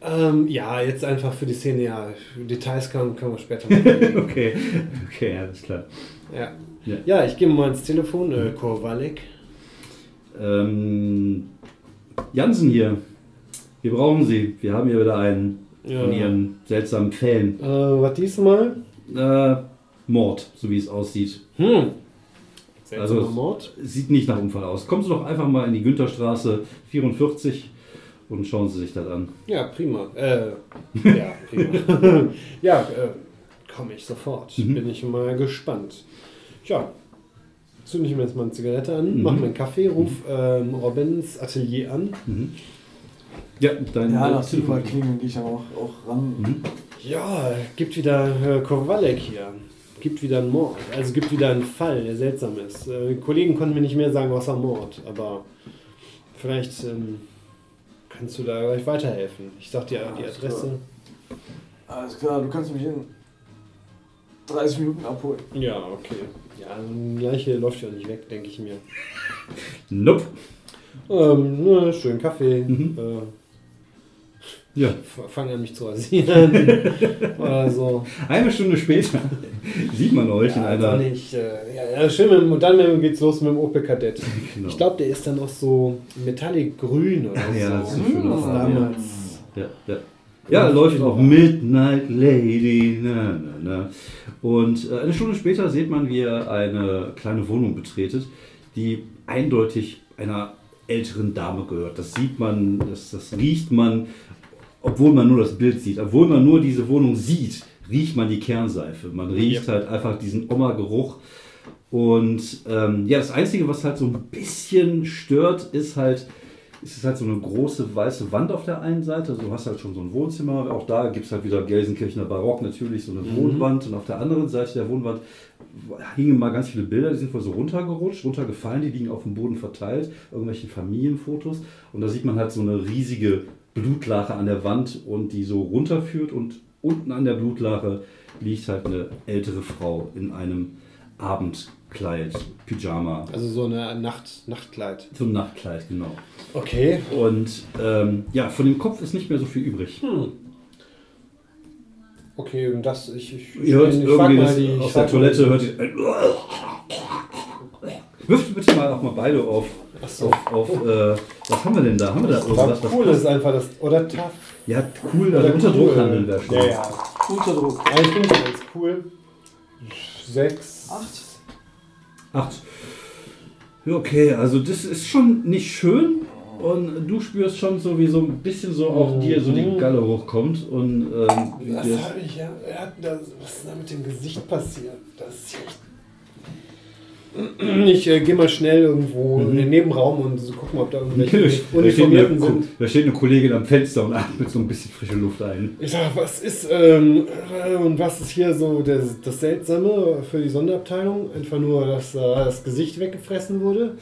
Ähm, ja, jetzt einfach für die Szene, ja. Details können, können wir später (laughs) machen. okay, okay, alles klar. ja. Ja. ja, ich gehe mal ins Telefon. Äh, Kowalik. Ähm, Jansen hier. Wir brauchen Sie. Wir haben hier wieder einen Ja. von Ihren seltsamen Fällen. Äh, was diesmal? Äh, Mord, so wie es aussieht. Hm. Also- Mord. Sieht nicht nach Unfall aus. Kommen Sie doch einfach mal in die Güntherstraße 44 und schauen Sie sich das an. Ja, prima. Äh, (laughs) ja, prima. ja, äh, komme ich sofort. Mhm. Bin ich mal gespannt. Tja, zünde ich mir jetzt mal eine Zigarette an, Mhm. mache mir einen Kaffee, ruf ähm, Robins Atelier an. Mhm. Ja, dein Ja. Telefon klingeln gehe ich aber auch, auch ran. Mhm. Ja, gibt wieder äh, Kowalek hier. Gibt wieder einen Mord. Also gibt wieder einen Fall, der seltsam ist. Äh, Kollegen konnten mir nicht mehr sagen, außer Mord. Aber vielleicht ähm, kannst du da gleich weiterhelfen. Ich sag dir die Alles Adresse. Alles klar, du kannst mich in 30 Minuten abholen. Ja, okay. Ja, eine Leiche läuft ja nicht weg, denke ich mir. Nope. Ähm, ne, schön Kaffee. Mhm. Äh, Ja, f- fang an mich zu rasieren. Oder (laughs) so. eine Stunde später (laughs) sieht man euch in Ja, einer. dann nicht. Äh, ja, ja, schön. Mit, und dann geht's los mit dem Opel Kadett. Genau. Ich glaube, der ist dann auch so metallic grün oder Ach ja, das ist so. ja. damals. Ja, ja. Ja, läuft auch Midnight Lady. Na, na, na. Und äh, eine Stunde später sieht man, wie er eine kleine Wohnung betretet, die eindeutig einer älteren Dame gehört. Das sieht man, das, das riecht man, obwohl man nur das Bild sieht. Obwohl man nur diese Wohnung sieht, riecht man die Kernseife. Man riecht Yep. halt einfach diesen Oma-Geruch. Und ähm, ja, das Einzige, was halt so ein bisschen stört, ist halt, es ist halt so eine große weiße Wand auf der einen Seite. Also du hast halt schon so ein Wohnzimmer. Auch da gibt es halt wieder Gelsenkirchener Barock natürlich, so eine Wohnwand. Und auf der anderen Seite der Wohnwand hingen mal ganz viele Bilder, die sind wohl so runtergerutscht, runtergefallen, die liegen auf dem Boden verteilt, irgendwelche Familienfotos. Und da sieht man halt so eine riesige Blutlache an der Wand und die so runterführt. Und unten an der Blutlache liegt halt eine ältere Frau in einem Abendkleid, Pyjama. Also so eine Nacht, Nachtkleid. So ein Nachtkleid, genau. Okay. Und ähm, ja, von dem Kopf ist nicht mehr so viel übrig. Hm. Okay, und das, ich, ich, Ihr hört ich irgendwie mal die- aus der Toilette, hört ihr Wirft bitte mal auch mal beide auf. So. Auf, auf äh, was haben wir denn da? Haben wir da irgendwas? was cool passt? ist einfach das. Oder tough. Ja, cool, also unter Druck handeln wäre schon. Ja, ja. Unter Druck. Aber ich finde es ganz cool. Sechs. Acht. Acht. Ja, okay, also das ist schon nicht schön. Und du spürst schon so, wie so ein bisschen so auch Mhm. dir so die Galle hochkommt. Und ähm, Was dir- habe ich ja? Er hat das, was ist da mit dem Gesicht passiert? Das ist echt. Ich äh, gehe mal schnell irgendwo Mhm. in den Nebenraum und so gucken, ob da irgendwelche da, eine, Uniformierten sind. da steht eine Kollegin am Fenster und atmet so ein bisschen frische Luft ein. Ich sag, was ist ähm, äh, und was ist hier so das, das Seltsame für die Sonderabteilung? Einfach nur, dass äh, das Gesicht weggefressen wurde.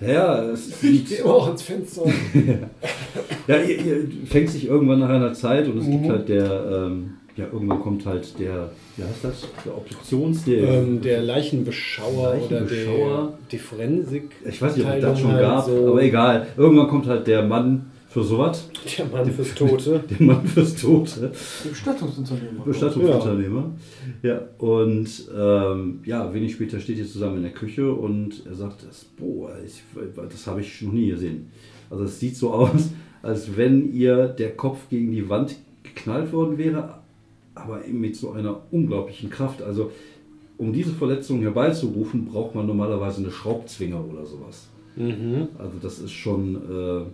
Ja, es Ich gehe auch ans Fenster. (laughs) ja ihr, ihr fängt sich irgendwann nach einer Zeit und es gibt Mhm. halt der, ähm, ja, irgendwann kommt halt der, wie heißt das? Der Obduktions, der, ähm, der Leichenbeschauer, Leichenbeschauer. oder der, die Forensik. ich weiß nicht, ob es das schon halt gab, so. aber egal. Irgendwann kommt halt der Mann für sowas, Der Mann fürs Tote. (laughs) der Mann fürs Tote. Bestattungsunternehmer. Bestattungsunternehmer. Ja, und ähm, ja, wenig später steht ihr zusammen in der Küche und er sagt, das, boah, ich, das habe ich noch nie gesehen. Also es sieht so (laughs) aus, als wenn ihr der Kopf gegen die Wand geknallt worden wäre, aber mit so einer unglaublichen Kraft. Also um diese Verletzung herbeizurufen, braucht man normalerweise eine Schraubzwinge oder sowas. Mhm. Also das ist schon äh,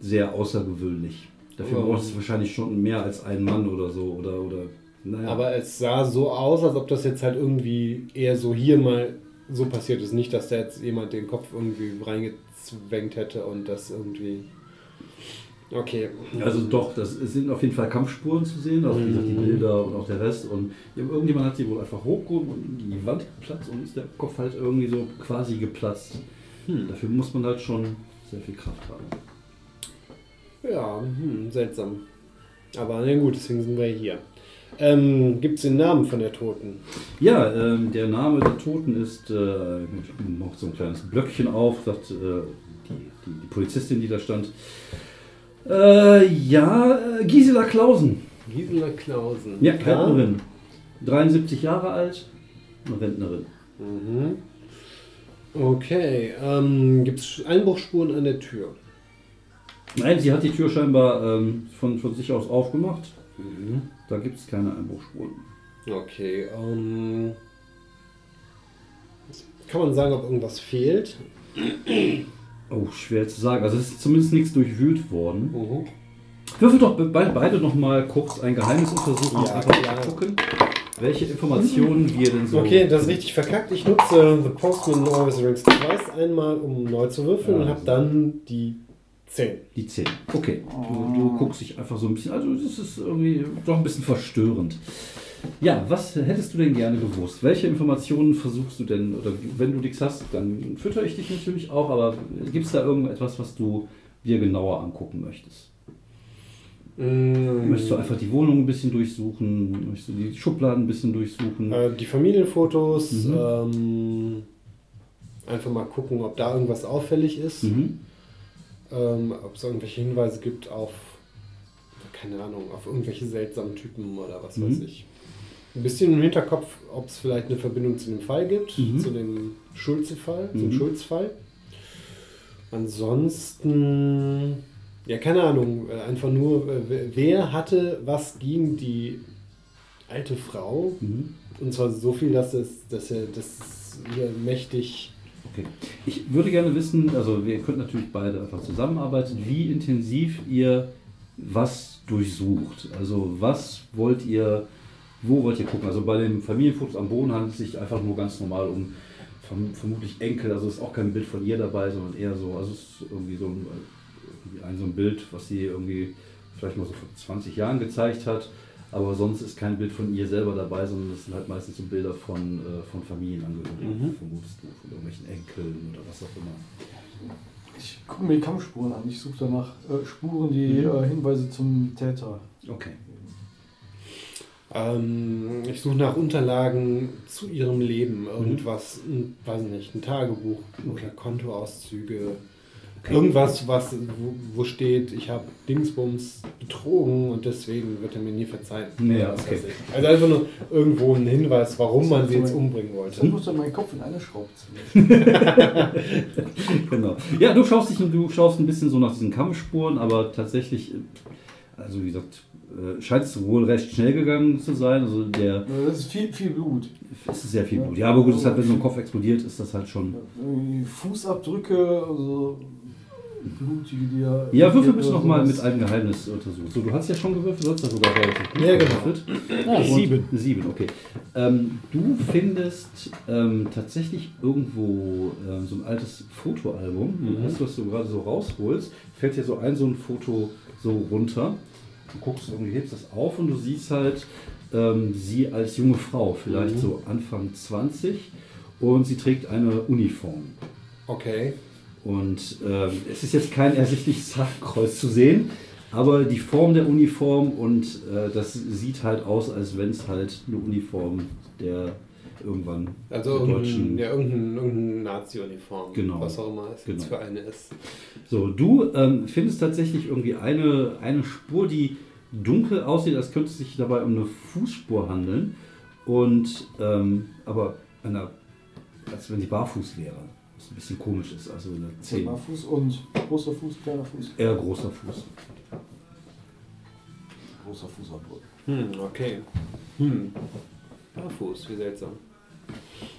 sehr außergewöhnlich. Dafür Ja. braucht es wahrscheinlich schon mehr als ein Mann oder so. Oder, oder naja. Aber es sah so aus, als ob das jetzt halt irgendwie eher so hier mal so passiert ist. Nicht, dass da jetzt jemand den Kopf irgendwie reingezwängt hätte und das irgendwie. Okay. Also doch, das es sind auf jeden Fall Kampfspuren zu sehen, auch wie gesagt, die Mhm. Bilder und auch der Rest. Und irgendjemand hat sie wohl einfach hochgehoben und in die Wand geplatzt und ist der Kopf halt irgendwie so quasi geplatzt. Hm. Dafür muss man halt schon sehr viel Kraft haben. Ja, hm, seltsam. Aber na gut, deswegen sind wir hier. Ähm, Gibt es den Namen von der Toten? Ja, ähm, der Name der Toten ist, äh, ich mache so ein kleines Blöckchen auf, sagt äh, die, die, die Polizistin, die da stand. Äh, ja, äh, Gisela Klausen. Gisela Klausen. Ja, Rentnerin. 73 Jahre alt, eine Rentnerin. Mhm. Okay. Ähm, Gibt es Einbruchspuren an der Tür? Nein, sie hat die Tür scheinbar ähm, von, von sich aus aufgemacht. Mhm. Da gibt es keine Einbruchspuren. Okay. Ähm, kann man sagen, ob irgendwas fehlt? Oh, schwer zu sagen. Also es ist zumindest nichts durchwühlt worden. Mhm. Würfel doch be beide noch mal kurz ein Geheimnis untersuchen, um Ja, einfach zu gucken, welche Informationen wir denn so... Okay, das ist richtig verkackt. Ich nutze The Postman Always Rings twice einmal, um neu zu würfeln Ja, und habe dann die 10. Die 10. Okay. Du, du guckst dich einfach so ein bisschen... Also das ist irgendwie doch ein bisschen verstörend. Ja, was hättest du denn gerne gewusst? Welche Informationen versuchst du denn, oder wenn du nichts hast, dann fütter ich dich natürlich auch, aber gibt es da irgendetwas, was du dir genauer angucken möchtest? Mm, Möchtest du einfach die Wohnung ein bisschen durchsuchen? Möchtest du die Schubladen ein bisschen durchsuchen? äh, die Familienfotos. Mhm. Ähm, einfach mal gucken, ob da irgendwas auffällig ist. Mhm. Ähm, ob es irgendwelche Hinweise gibt auf, keine Ahnung, auf irgendwelche seltsamen Typen oder was Mhm. weiß ich. Ein bisschen im Hinterkopf, ob es vielleicht eine Verbindung zu dem Fall gibt, Mhm. zu dem Schulze-Fall, Mhm. zum Schulz-Fall. Ansonsten, ja, keine Ahnung, äh, einfach nur, äh, wer- hatte was gegen die alte Frau? Mhm. Und zwar so viel, dass es, dass er das hier mächtig. Okay. Ich würde gerne wissen, also wir könnten natürlich beide einfach zusammenarbeiten, wie intensiv ihr was durchsucht. Also was wollt ihr, wo wollt ihr gucken? Also bei den Familienfotos am Boden handelt es sich einfach nur ganz normal um verm vermutlich Enkel, also ist auch kein Bild von ihr dabei, sondern eher so, also es ist irgendwie so ein, irgendwie ein so ein Bild, was sie irgendwie vielleicht mal so vor 20 Jahren gezeigt hat. Aber sonst ist kein Bild von ihr selber dabei, sondern das sind halt meistens so Bilder von, äh, von Familienangehörigen, Mhm. vermutest du, von irgendwelchen Enkeln oder was auch immer. Ich gucke mir die Kampfspuren an. Ich suche danach äh, Spuren, die Mhm. äh, Hinweise zum Täter. Okay. Ähm, ich suche nach Unterlagen zu ihrem Leben. Irgendwas, ein, weiß nicht, ein Tagebuch oder Kontoauszüge. Irgendwas, was, wo, wo steht, ich habe Dingsbums betrogen und deswegen wird er mir nie verzeihen. Ja, okay. ich. Also einfach nur irgendwo ein Hinweis, warum man sie jetzt umbringen Ich wollte. musste meinen Kopf in eine Schraube ziehen. (laughs) Genau. Ja, du schaust dich, du schaust ein bisschen so nach diesen Kampfspuren, aber tatsächlich, äh, also wie gesagt, scheint es wohl recht schnell gegangen zu sein. Also der Das ist viel, viel Blut. es ist sehr viel Blut. Ja, aber gut, es ist halt, wenn so ein Kopf explodiert, ist das halt schon. Fußabdrücke, also blutige, die ja. Ja, würfel bitte nochmal mit einem Geheimnis untersucht. So, du hast ja schon gewürfelt, du hast ja sogar relativ gut Ja, genau. gewürfelt. Ah, Und- sieben. Sieben, okay. Ähm, du findest ähm, tatsächlich irgendwo ähm, so ein altes Fotoalbum, Mhm. das, was du gerade so rausholst, fällt dir so ein so ein Foto so runter. Du guckst irgendwie, hebst das auf und du siehst halt ähm, sie als junge Frau, vielleicht Mhm. so Anfang 20 und sie trägt eine Uniform. Okay. Und ähm, es ist jetzt kein ersichtliches Hakenkreuz zu sehen, aber die Form der Uniform und äh, das sieht halt aus, als wenn es halt eine Uniform der irgendwann Also der irgendein, ja, irgendein, irgendein Nazi-Uniform. Genau. Was auch immer es jetzt Genau. für eine ist. So, du ähm, findest tatsächlich irgendwie eine, eine Spur, die dunkel aussieht, als könnte es sich dabei um eine Fußspur handeln. Und ähm, aber einer, als wenn sie barfuß wäre. Was ein bisschen komisch ist. Also eine Zehn. Fuß und großer Fuß, kleiner Fuß. Eher großer Fuß. Großer Fußabdruck. Hm, okay. Hm. Barfuß, wie seltsam.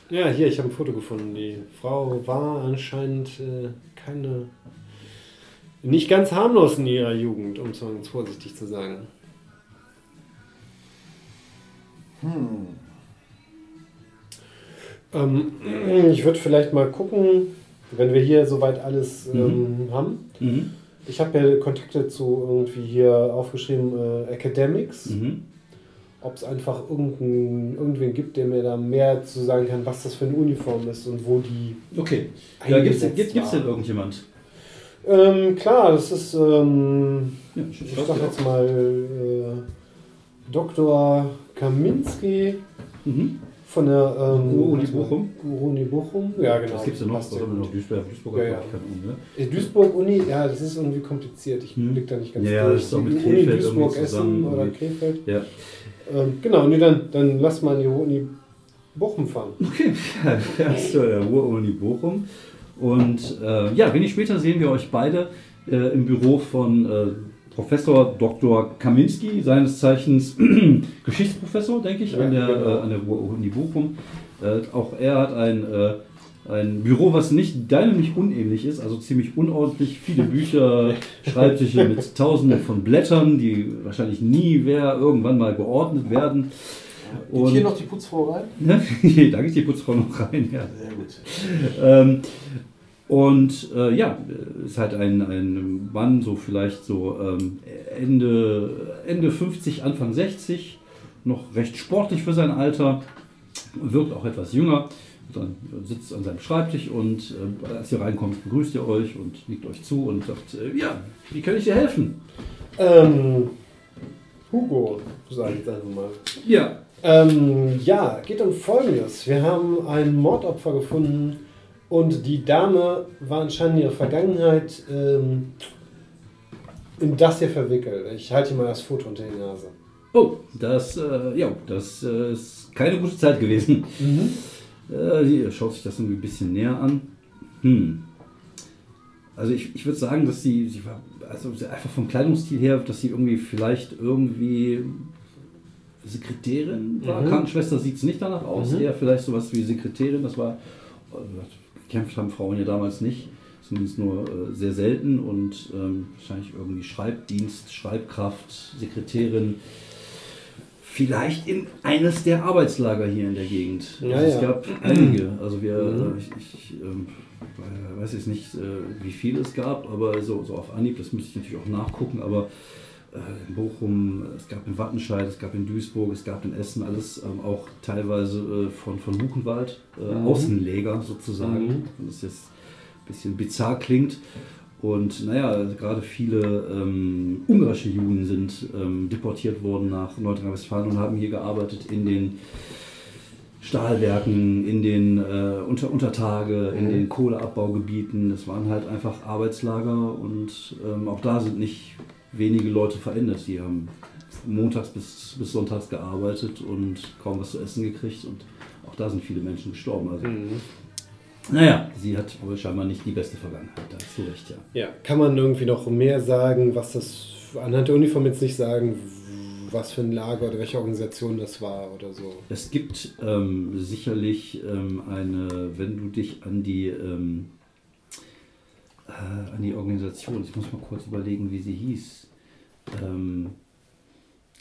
Ja, hier, ich habe ein Foto gefunden. Die Frau war anscheinend äh, keine. Nicht ganz harmlos in ihrer Jugend, um es mal ganz vorsichtig zu sagen. Hm. Ähm, ich würde vielleicht mal gucken, wenn wir hier soweit alles ähm, haben. Mhm. Ich habe ja Kontakte zu irgendwie hier aufgeschrieben, äh, Academics. Mhm. Ob es einfach irgendein, irgendwen gibt, der mir da mehr zu sagen kann, was das für eine Uniform ist und wo die. Okay. Ja, gibt, gibt's denn irgendjemand? Ähm, klar, das ist, ähm, Ja, ich sag jetzt mal, äh, Dr. Kaminski Mhm. von der ähm, Uni Bochum? Uni Bochum, ja genau. Was gibt's denn noch? Was ja haben wir noch? Duisburg, Duisburg Ja, ja. Ahnung, ne? In Duisburg Uni, ja, das ist irgendwie kompliziert. Ich Hm. blick da nicht ganz Ja, durch. das ist auch mit Krefeld Uni irgendwie Duisburg, zusammen Essen oder irgendwie. Krefeld. Ja. Ähm, genau, nee, dann, dann lass mal in die Uni Bochum fahren. Okay, (laughs) ja, fährst du der Ruhr-Uni Bochum. Und äh, ja, wenig später sehen wir euch beide äh, im Büro von äh, Professor Dr. Kaminski, seines Zeichens (clears throat) Geschichtsprofessor, denke ich, Ja, an der, genau. äh, an der Ruhr-Uni Bochum. Äh, auch er hat ein, äh, ein Büro, was nicht deinem nicht unähnlich ist, also ziemlich unordentlich, viele Bücher, (laughs) Schreibtische mit tausenden von Blättern, die wahrscheinlich nie wer irgendwann mal geordnet werden. Geht Und- hier noch die Putzfrau rein? (laughs) Ne? da geht die Putzfrau noch rein, ja. Sehr gut. Ähm, und äh, ja, ist halt ein, ein Mann, so vielleicht so ähm, Ende, Ende 50, Anfang 60, noch recht sportlich für sein Alter, wirkt auch etwas jünger, dann sitzt an seinem Schreibtisch und äh, als ihr reinkommt, begrüßt ihr euch und nickt euch zu und sagt, äh, ja, wie kann ich dir helfen? Ähm, Hugo, sage ich einfach mal. Ja, Ähm, ja, geht um Folgendes. Wir haben ein Mordopfer gefunden und die Dame war anscheinend in ihrer Vergangenheit ähm, in das hier verwickelt. Ich halte mal das Foto unter die Nase. oh, das, äh, ja, das äh, ist keine gute Zeit gewesen. Äh, sie schaut sich das irgendwie ein bisschen näher an. Hm. Also ich, ich würde sagen, dass sie, sie war, also einfach vom Kleidungsstil her, dass sie irgendwie vielleicht irgendwie Sekretärin war. Mhm. Krankenschwester sieht es nicht danach aus. Mhm. Eher vielleicht sowas wie Sekretärin. Das war, äh, gekämpft haben Frauen ja damals nicht. Zumindest nur äh, sehr selten und ähm, wahrscheinlich irgendwie Schreibdienst, Schreibkraft, Sekretärin. Vielleicht in eines der Arbeitslager hier in der Gegend. Ja, also Es ja. gab einige. (clears throat) Also wir, Mhm. äh, ich, ich ähm, äh, weiß jetzt nicht, äh, wie viele es gab, aber so, so auf Anhieb, das müsste ich natürlich auch nachgucken, aber äh, in Bochum, es gab in Wattenscheid, es gab in Duisburg, es gab in Essen, alles ähm, auch teilweise äh, von, von Buchenwald, äh, Mhm. Außenleger sozusagen, Mhm. wenn das jetzt ein bisschen bizarr klingt. Und naja, gerade viele ähm, ungarische Juden sind ähm, deportiert worden nach Nordrhein-Westfalen und haben hier gearbeitet in den Stahlwerken, in den äh, Unter Untertage, in den Kohleabbaugebieten. Es waren halt einfach Arbeitslager und ähm, auch da sind nicht wenige Leute verändert. Die haben montags bis, bis sonntags gearbeitet und kaum was zu essen gekriegt und auch da sind viele Menschen gestorben. Also, Mhm. Naja, sie hat aber scheinbar nicht die beste Vergangenheit, da hast du recht, ja. Ja, kann man irgendwie noch mehr sagen, was das anhand der Uniform jetzt nicht sagen, was für ein Lager oder welche Organisation das war oder so. Es gibt ähm, sicherlich ähm, eine, wenn du dich an die, ähm, äh, an die Organisation, ich muss mal kurz überlegen, wie sie hieß. Ähm,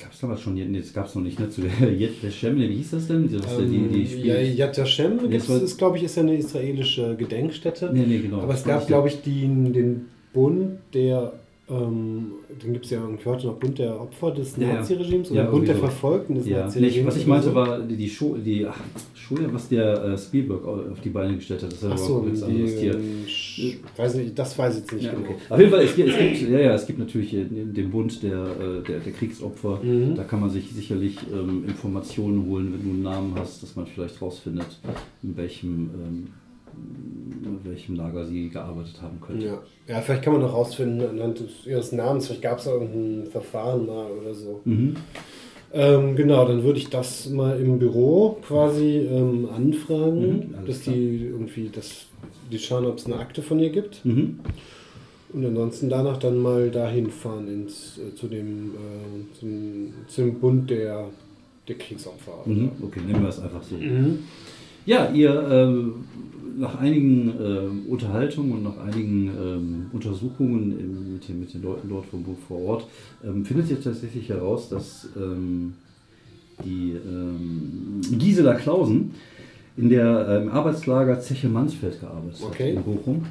gab es damals schon, nee, das gab es noch nicht, ne? Zu der (laughs) Yet Leshem, wie hieß das denn? Das, die, die, die Ähm, ja, Yad Vashem war- ist, glaube ich, ist ja eine israelische Gedenkstätte. nee, nee, genau. Aber es gab, glaube ich, die, den Bund der, ähm, den gibt es ja irgendwie heute noch Bund der Opfer des Ja. Naziregimes oder Ja, Bund der so. Verfolgten des Ja, Naziregimes. nicht, was ich meinte war die, die Show, die ach, Schule, was der äh, Spielberg auf die Beine gestellt hat. Das ist ja so, die, anderes Tier. weiß nicht, das weiß ich jetzt nicht Ja, genau. okay. Auf jeden Fall, es gibt, es gibt, ja, ja, es gibt natürlich äh, den Bund der, äh, der, der Kriegsopfer. Mhm. Da kann man sich sicherlich ähm, Informationen holen, wenn du einen Namen hast, dass man vielleicht rausfindet, in welchem, ähm, in welchem Lager sie gearbeitet haben könnte. Ja. ja, vielleicht kann man noch rausfinden anhand ihres Namens, vielleicht gab es da irgendein Verfahren mal oder so. Mhm. Ähm, genau, dann würde ich das mal im Büro quasi ähm, anfragen, Mhm, dass klar. die irgendwie, dass die schauen, ob es eine Akte von ihr gibt. Mhm. Und ansonsten danach dann mal dahin fahren ins, äh, zu, dem, äh, zum, zum Bund der, der Kriegsopfer. Mhm. Okay, nehmen wir es einfach so. Ja, ihr ähm, nach einigen ähm, Unterhaltungen und nach einigen ähm, Untersuchungen mit, den, mit den Leuten dort vom Buch vor Ort findet ihr tatsächlich heraus, dass die Gisela Klausen in der Arbeitslager Zeche Mansfeld gearbeitet Okay. hat in Bochum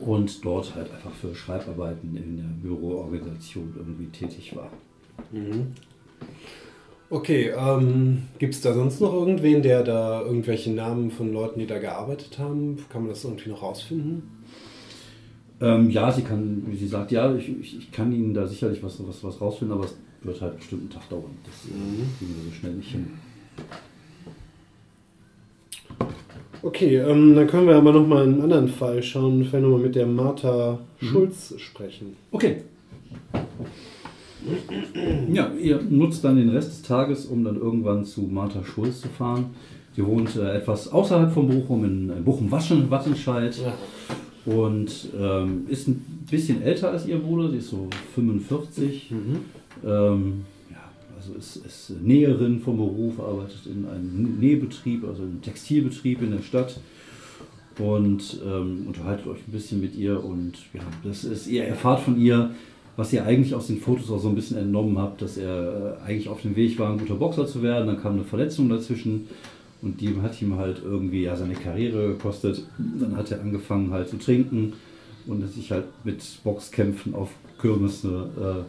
und dort halt einfach für Schreibarbeiten in der Büroorganisation irgendwie tätig war. Mhm. Okay, ähm, gibt es da sonst noch irgendwen, der da irgendwelche Namen von Leuten, die da gearbeitet haben? Kann man das irgendwie noch rausfinden? Ähm, ja, sie kann, wie sie sagt, ja, ich, ich, ich kann Ihnen da sicherlich was, was, was rausfinden, aber es wird halt bestimmt einen Tag dauern. Das äh, Mhm. kriegen wir so schnell nicht hin. Okay, ähm, dann können wir aber nochmal einen anderen Fall schauen, vielleicht nochmal mit der Martha Schulz sprechen. Okay. Ja, ihr nutzt dann den Rest des Tages, um dann irgendwann zu Martha Schulz zu fahren. Sie wohnt äh, etwas außerhalb von Bochum, in äh, Bochum-Wattenscheid. Und ähm, ist ein bisschen älter als ihr Bruder, sie ist so 45. Mhm. Ähm, ja, also ist, ist Näherin vom Beruf, arbeitet in einem Nähbetrieb, also einem Textilbetrieb in der Stadt. Und ähm, unterhaltet euch ein bisschen mit ihr und ja, das ist, ihr erfahrt von ihr, was ihr eigentlich aus den Fotos auch so ein bisschen entnommen habt, dass er äh, eigentlich auf dem Weg war, ein guter Boxer zu werden. Dann kam eine Verletzung dazwischen und die hat ihm halt irgendwie ja, seine Karriere gekostet. Dann hat er angefangen halt zu trinken und hat sich halt mit Boxkämpfen auf Kirmes eine,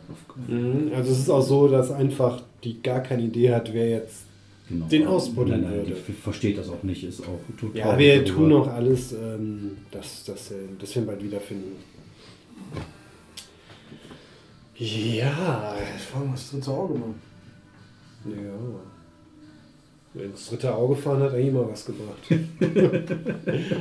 äh, Mhm, Also es ist auch so, dass einfach die gar keine Idee hat, wer jetzt... genau, Den ausbuddeln Nein, nein, würde. die versteht das auch nicht, ist auch total. Ja, wir darüber. tun auch alles, ähm, dass, dass, dass wir ihn bald wiederfinden. Ja, Ich frage mal, was das dritte Auge mal. ja. Wenn das dritte Auge fahren hat, eigentlich immer was gebracht.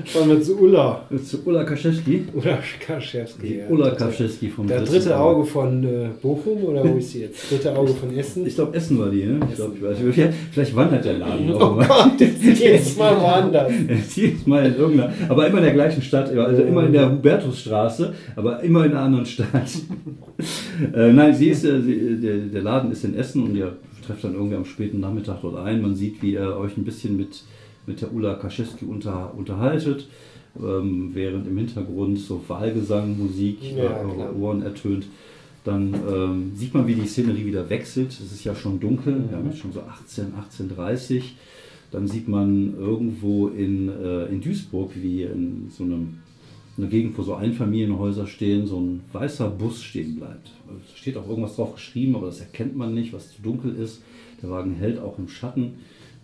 Fahren wir zu Ulla. Zu Ulla Kaschewski. Ulla Kaschewski. Die ja. Ulla Kaschewski vom Das dritte Auge von äh, Bochum oder wo ist sie jetzt? Dritte Auge von Essen? Ich glaube, Essen war die, ne? Ich glaub, ich weiß, vielleicht, vielleicht wandert der Laden Oh auch mal. Gott, (laughs) jedes Mal woanders. (laughs) Jedes Mal in irgendeiner, aber immer in der gleichen Stadt, also immer in der Hubertusstraße, aber immer in einer anderen Stadt. (laughs) äh, nein, sie ist, äh, sie, der, der Laden ist in Essen und ihr trefft dann irgendwie am späten Nachmittag dort ein. Man sieht, wie ihr euch ein bisschen mit, mit der Ulla Kaschewski unter, unterhaltet, ähm, während im Hintergrund so Wahlgesang, Musik Ja, äh, eure. Ohren ertönt. Dann ähm, sieht man, wie die Szenerie wieder wechselt. Es ist ja schon dunkel, wir haben jetzt schon so 18, 18.30 Dann sieht man irgendwo in, äh, in Duisburg, wie in so einem, einer Gegend, wo so Einfamilienhäuser stehen, so ein weißer Bus stehen bleibt. Also Es steht auch irgendwas drauf geschrieben, aber das erkennt man nicht, was zu dunkel ist. Der Wagen hält auch im Schatten.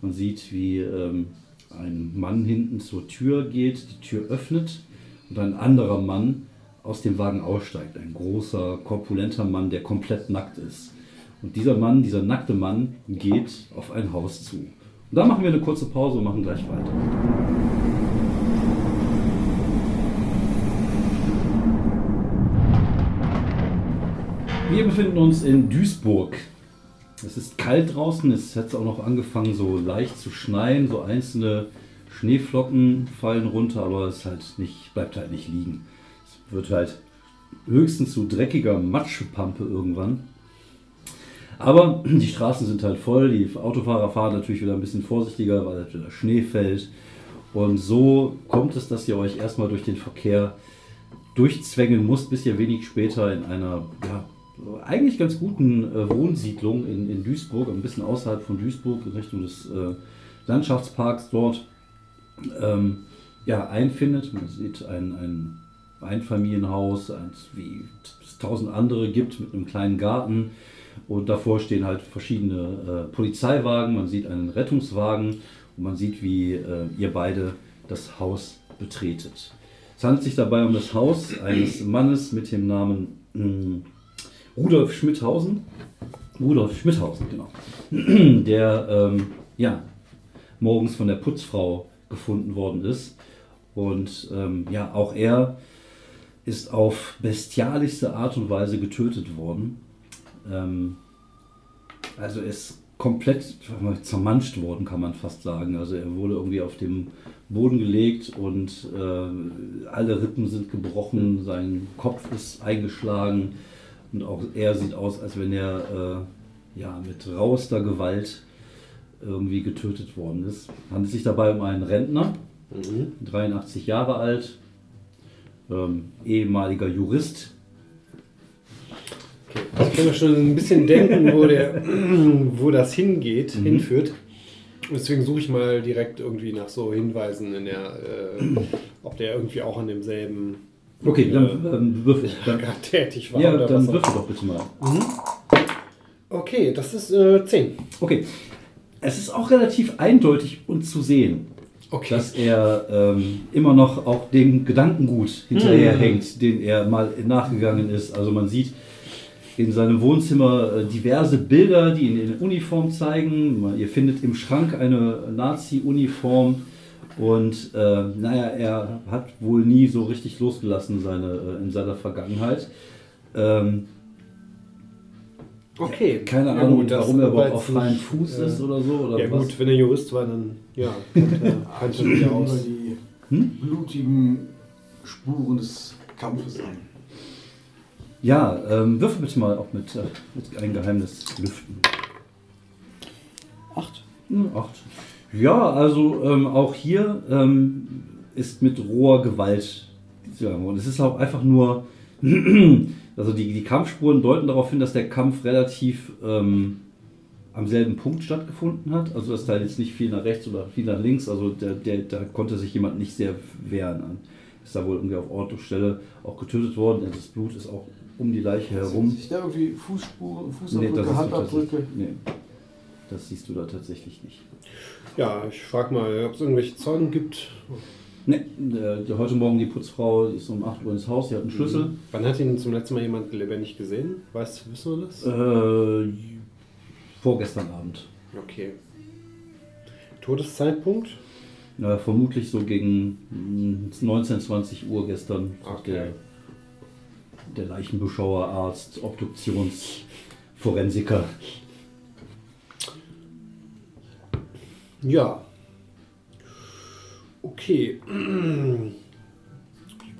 Man sieht, wie ähm, ein Mann hinten zur Tür geht, die Tür öffnet und ein anderer Mann aus dem Wagen aussteigt. Ein großer, korpulenter Mann, der komplett nackt ist. Und dieser Mann, dieser nackte Mann, geht auf ein Haus zu. Da machen wir eine kurze Pause und machen gleich weiter. Wir befinden uns in Duisburg. Es ist kalt draußen, es hat auch noch angefangen so leicht zu schneien, so einzelne Schneeflocken fallen runter, aber es halt nicht, bleibt halt nicht liegen. Es wird halt höchstens zu dreckiger Matschepampe irgendwann. Aber die Straßen sind halt voll, die Autofahrer fahren natürlich wieder ein bisschen vorsichtiger, weil halt wieder Schnee fällt. Und so kommt es, dass ihr euch erstmal durch den Verkehr durchzwängen müsst, bis ihr wenig später in einer ja, eigentlich ganz guten äh, Wohnsiedlung in, in Duisburg, ein bisschen außerhalb von Duisburg, in Richtung des äh, Landschaftsparks dort, ähm, ja, einfindet. Man sieht ein, ein Einfamilienhaus, eins, wie es tausend andere gibt, mit einem kleinen Garten. Und davor stehen halt verschiedene äh, Polizeiwagen, man sieht einen Rettungswagen und man sieht, wie äh, ihr beide das Haus betretet. Es handelt sich dabei um das Haus eines Mannes mit dem Namen mh, Rudolf Schmidhausen. Rudolf Schmidhausen, genau. (clears throat) Der ähm, ja, morgens von der Putzfrau gefunden worden ist. Und ähm, ja, auch er ist auf bestialischste Art und Weise getötet worden. Ähm, also er ist komplett zermanscht worden, kann man fast sagen. Also er wurde irgendwie auf dem Boden gelegt und äh, alle Rippen sind gebrochen, sein Kopf ist eingeschlagen und auch er sieht aus, als wenn er äh, ja, mit rauster Gewalt irgendwie getötet worden ist. Handelt sich dabei um einen Rentner, Mhm. 83 Jahre alt, ähm, ehemaliger Jurist. Okay. Ich kann mir schon ein bisschen denken, wo, der, (clears throat) wo das hingeht, Mhm. hinführt. Deswegen suche ich mal direkt irgendwie nach so Hinweisen in der, äh, ob der irgendwie auch an demselben Okay, dann ähm, würfel. Dann, tätig war. ja, dann würfel doch bitte mal. Okay, das ist äh, 10. Okay. Es ist auch relativ eindeutig und zu sehen, Okay. dass er ähm, immer noch auch dem Gedankengut hinterherhängt, den er mal nachgegangen ist. Also man sieht in seinem Wohnzimmer äh, diverse Bilder, die ihn in Uniform zeigen. Man- Ihr findet im Schrank eine Nazi-Uniform. Und äh, naja, er hat wohl nie so richtig losgelassen seine, äh, in seiner Vergangenheit. Ähm, okay. keine Ja, Ahnung, gut, warum er überhaupt auf freien nicht, Fuß äh, ist oder so. Oder Ja was. gut, wenn er Jurist war, dann ja, kannte er Über aus. die Hm? blutigen Spuren des Kampfes an. Ja, ähm, würfel bitte mal auch mit, äh, mit ein Geheimnis lüften. Acht. Hm, Acht. Ja, also ähm, auch hier ähm, ist mit roher Gewalt zugegangen worden. Es ist auch einfach nur, (clears throat) also die, die Kampfspuren deuten darauf hin, dass der Kampf relativ ähm, am selben Punkt stattgefunden hat. Also dass da jetzt nicht viel nach rechts oder viel nach links, also der, der, da konnte sich jemand nicht sehr wehren. Ist da wohl irgendwie auf Ort und Stelle auch getötet worden. Das Blut ist auch um die Leiche herum. Sich da irgendwie Fußspuren, Nee, Fußabdrücke, das, siehst du Handabdrücke. nee, das siehst du da tatsächlich nicht. Ja, ich frage mal, ob es irgendwelche Zeugen gibt. Ne, heute Morgen die Putzfrau die ist um 8 Uhr ins Haus, sie hat einen Schlüssel. Wann hat ihn zum letzten Mal jemand lebendig gesehen? Weißt du, wissen wir das? Äh, vorgestern Abend. Okay. Todeszeitpunkt? Äh, vermutlich so gegen mm, 19, 20 Uhr gestern. Okay. Der, der Leichenbeschauer, Arzt, Obduktionsforensiker. Ja. Okay. (clears throat)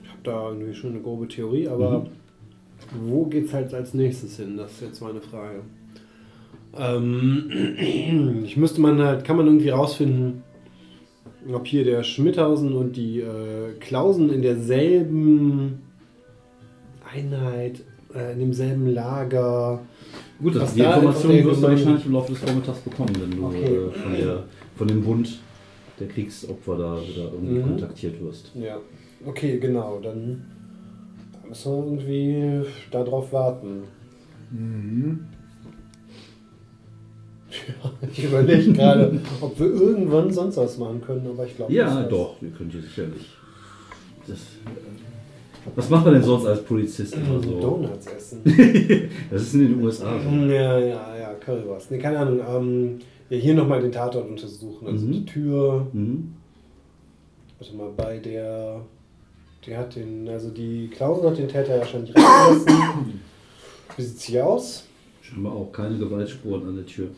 Ich habe da irgendwie schon eine grobe Theorie, aber wo geht's halt als nächstes hin? Das ist jetzt meine Frage. Ähm, (clears throat) ich müsste man halt, kann man irgendwie rausfinden, ob hier der Schmidhausen und die äh, Klausen in derselben Einheit, äh, in demselben Lager. Gut, das, die Informationen wirst du wahrscheinlich im Laufe des Vormittags bekommen, wenn du Okay. äh, von, der, von dem Bund der Kriegsopfer da wieder irgendwie Mhm. kontaktiert wirst. Ja, okay, genau. Dann müssen wir irgendwie darauf warten. Mhm. (laughs) Ich überlege gerade, ob wir irgendwann sonst was machen können, aber ich glaube Ja, nicht. doch, wir können hier sicherlich. Das, äh, was macht man denn sonst als Polizist immer so? Donuts essen. (laughs) Das ist in den USA so. ja, ja, ja, Currywurst. Nee, keine Ahnung. Ähm, ja, hier nochmal den Tatort untersuchen. Also Mhm. die Tür, Mhm. warte mal, bei der, die hat den, also die Klausen hat den Täter wahrscheinlich reingelassen. (coughs) Wie sieht's hier aus? Scheinbar auch keine Gewaltspuren an der Tür.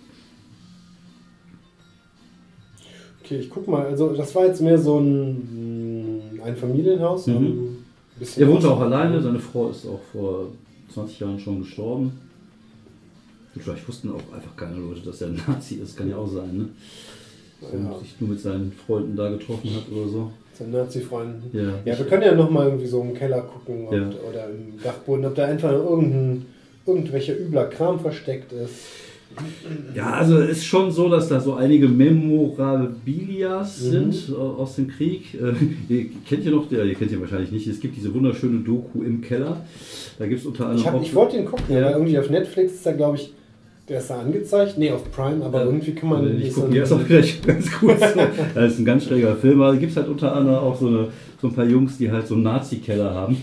Okay, ich guck mal, also das war jetzt mehr so ein, ein Familienhaus. Mhm. ein Er wohnt auch alleine, seine Frau ist auch vor 20 Jahren schon gestorben. Und Vielleicht wussten auch einfach keine Leute, dass er ein Nazi ist, kann ja auch sein, ne? Und Ja. sich nur mit seinen Freunden da getroffen hat oder so. Seinen Nazi-Freunden. Ja. Ja, wir können ja nochmal irgendwie so im Keller gucken und, Ja. oder im Dachboden, ob da einfach irgendein, irgendwelcher übler Kram versteckt ist. Ja, also es ist schon so, dass da so einige Memorabilias Mhm. sind äh, aus dem Krieg. Äh, ihr kennt ihr noch, der, ihr kennt ihr wahrscheinlich nicht, es gibt diese wunderschöne Doku im Keller. Da gibt es unter anderem Ich, hab- ich wollte den gucken, Ja. aber irgendwie auf Netflix ist da, glaube ich, der ist da angezeigt. Nee, auf Prime, aber Ja. irgendwie kann man ich das gucke jetzt auch gleich ganz kurz. das ist ein ganz schräger Film, aber es gibt halt unter anderem auch so, eine, so ein paar Jungs, die halt so einen Nazi-Keller haben.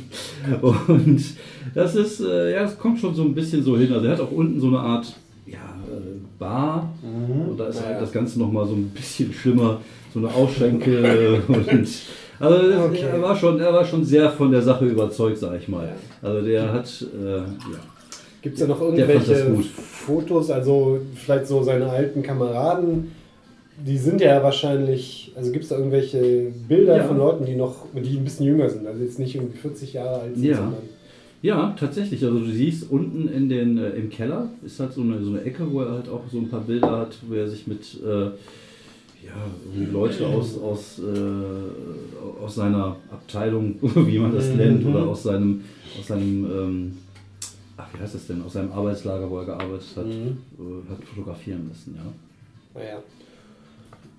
Und das ist, äh, ja, das kommt schon so ein bisschen so hin. Also er hat auch unten so eine Art ja, äh, Bar Mhm. und da ist Naja. halt das Ganze nochmal so ein bisschen schlimmer, so eine Ausschenke und also das, Okay. er, war schon, er war schon sehr von der Sache überzeugt, sag ich mal. Ja. Also der hat, äh, ja. Gibt es da noch Der fand das irgendwelche gut. Fotos, also vielleicht so seine alten Kameraden? Die sind ja wahrscheinlich, also gibt es da irgendwelche Bilder Ja. von Leuten, die noch, die ein bisschen jünger sind, also jetzt nicht irgendwie 40 Jahre alt sind, Ja. sondern Ja, tatsächlich. Also du siehst unten in den, äh, im Keller ist halt so eine, so eine Ecke, wo er halt auch so ein paar Bilder hat, wo er sich mit äh, ja, Leute aus, aus, äh, aus seiner Abteilung, (laughs) wie man das Mhm. nennt, oder aus seinem, aus seinem ähm, wie heißt das denn, aus seinem Arbeitslager, wo er gearbeitet hat, Mhm. äh, hat fotografieren lassen, ja. Naja.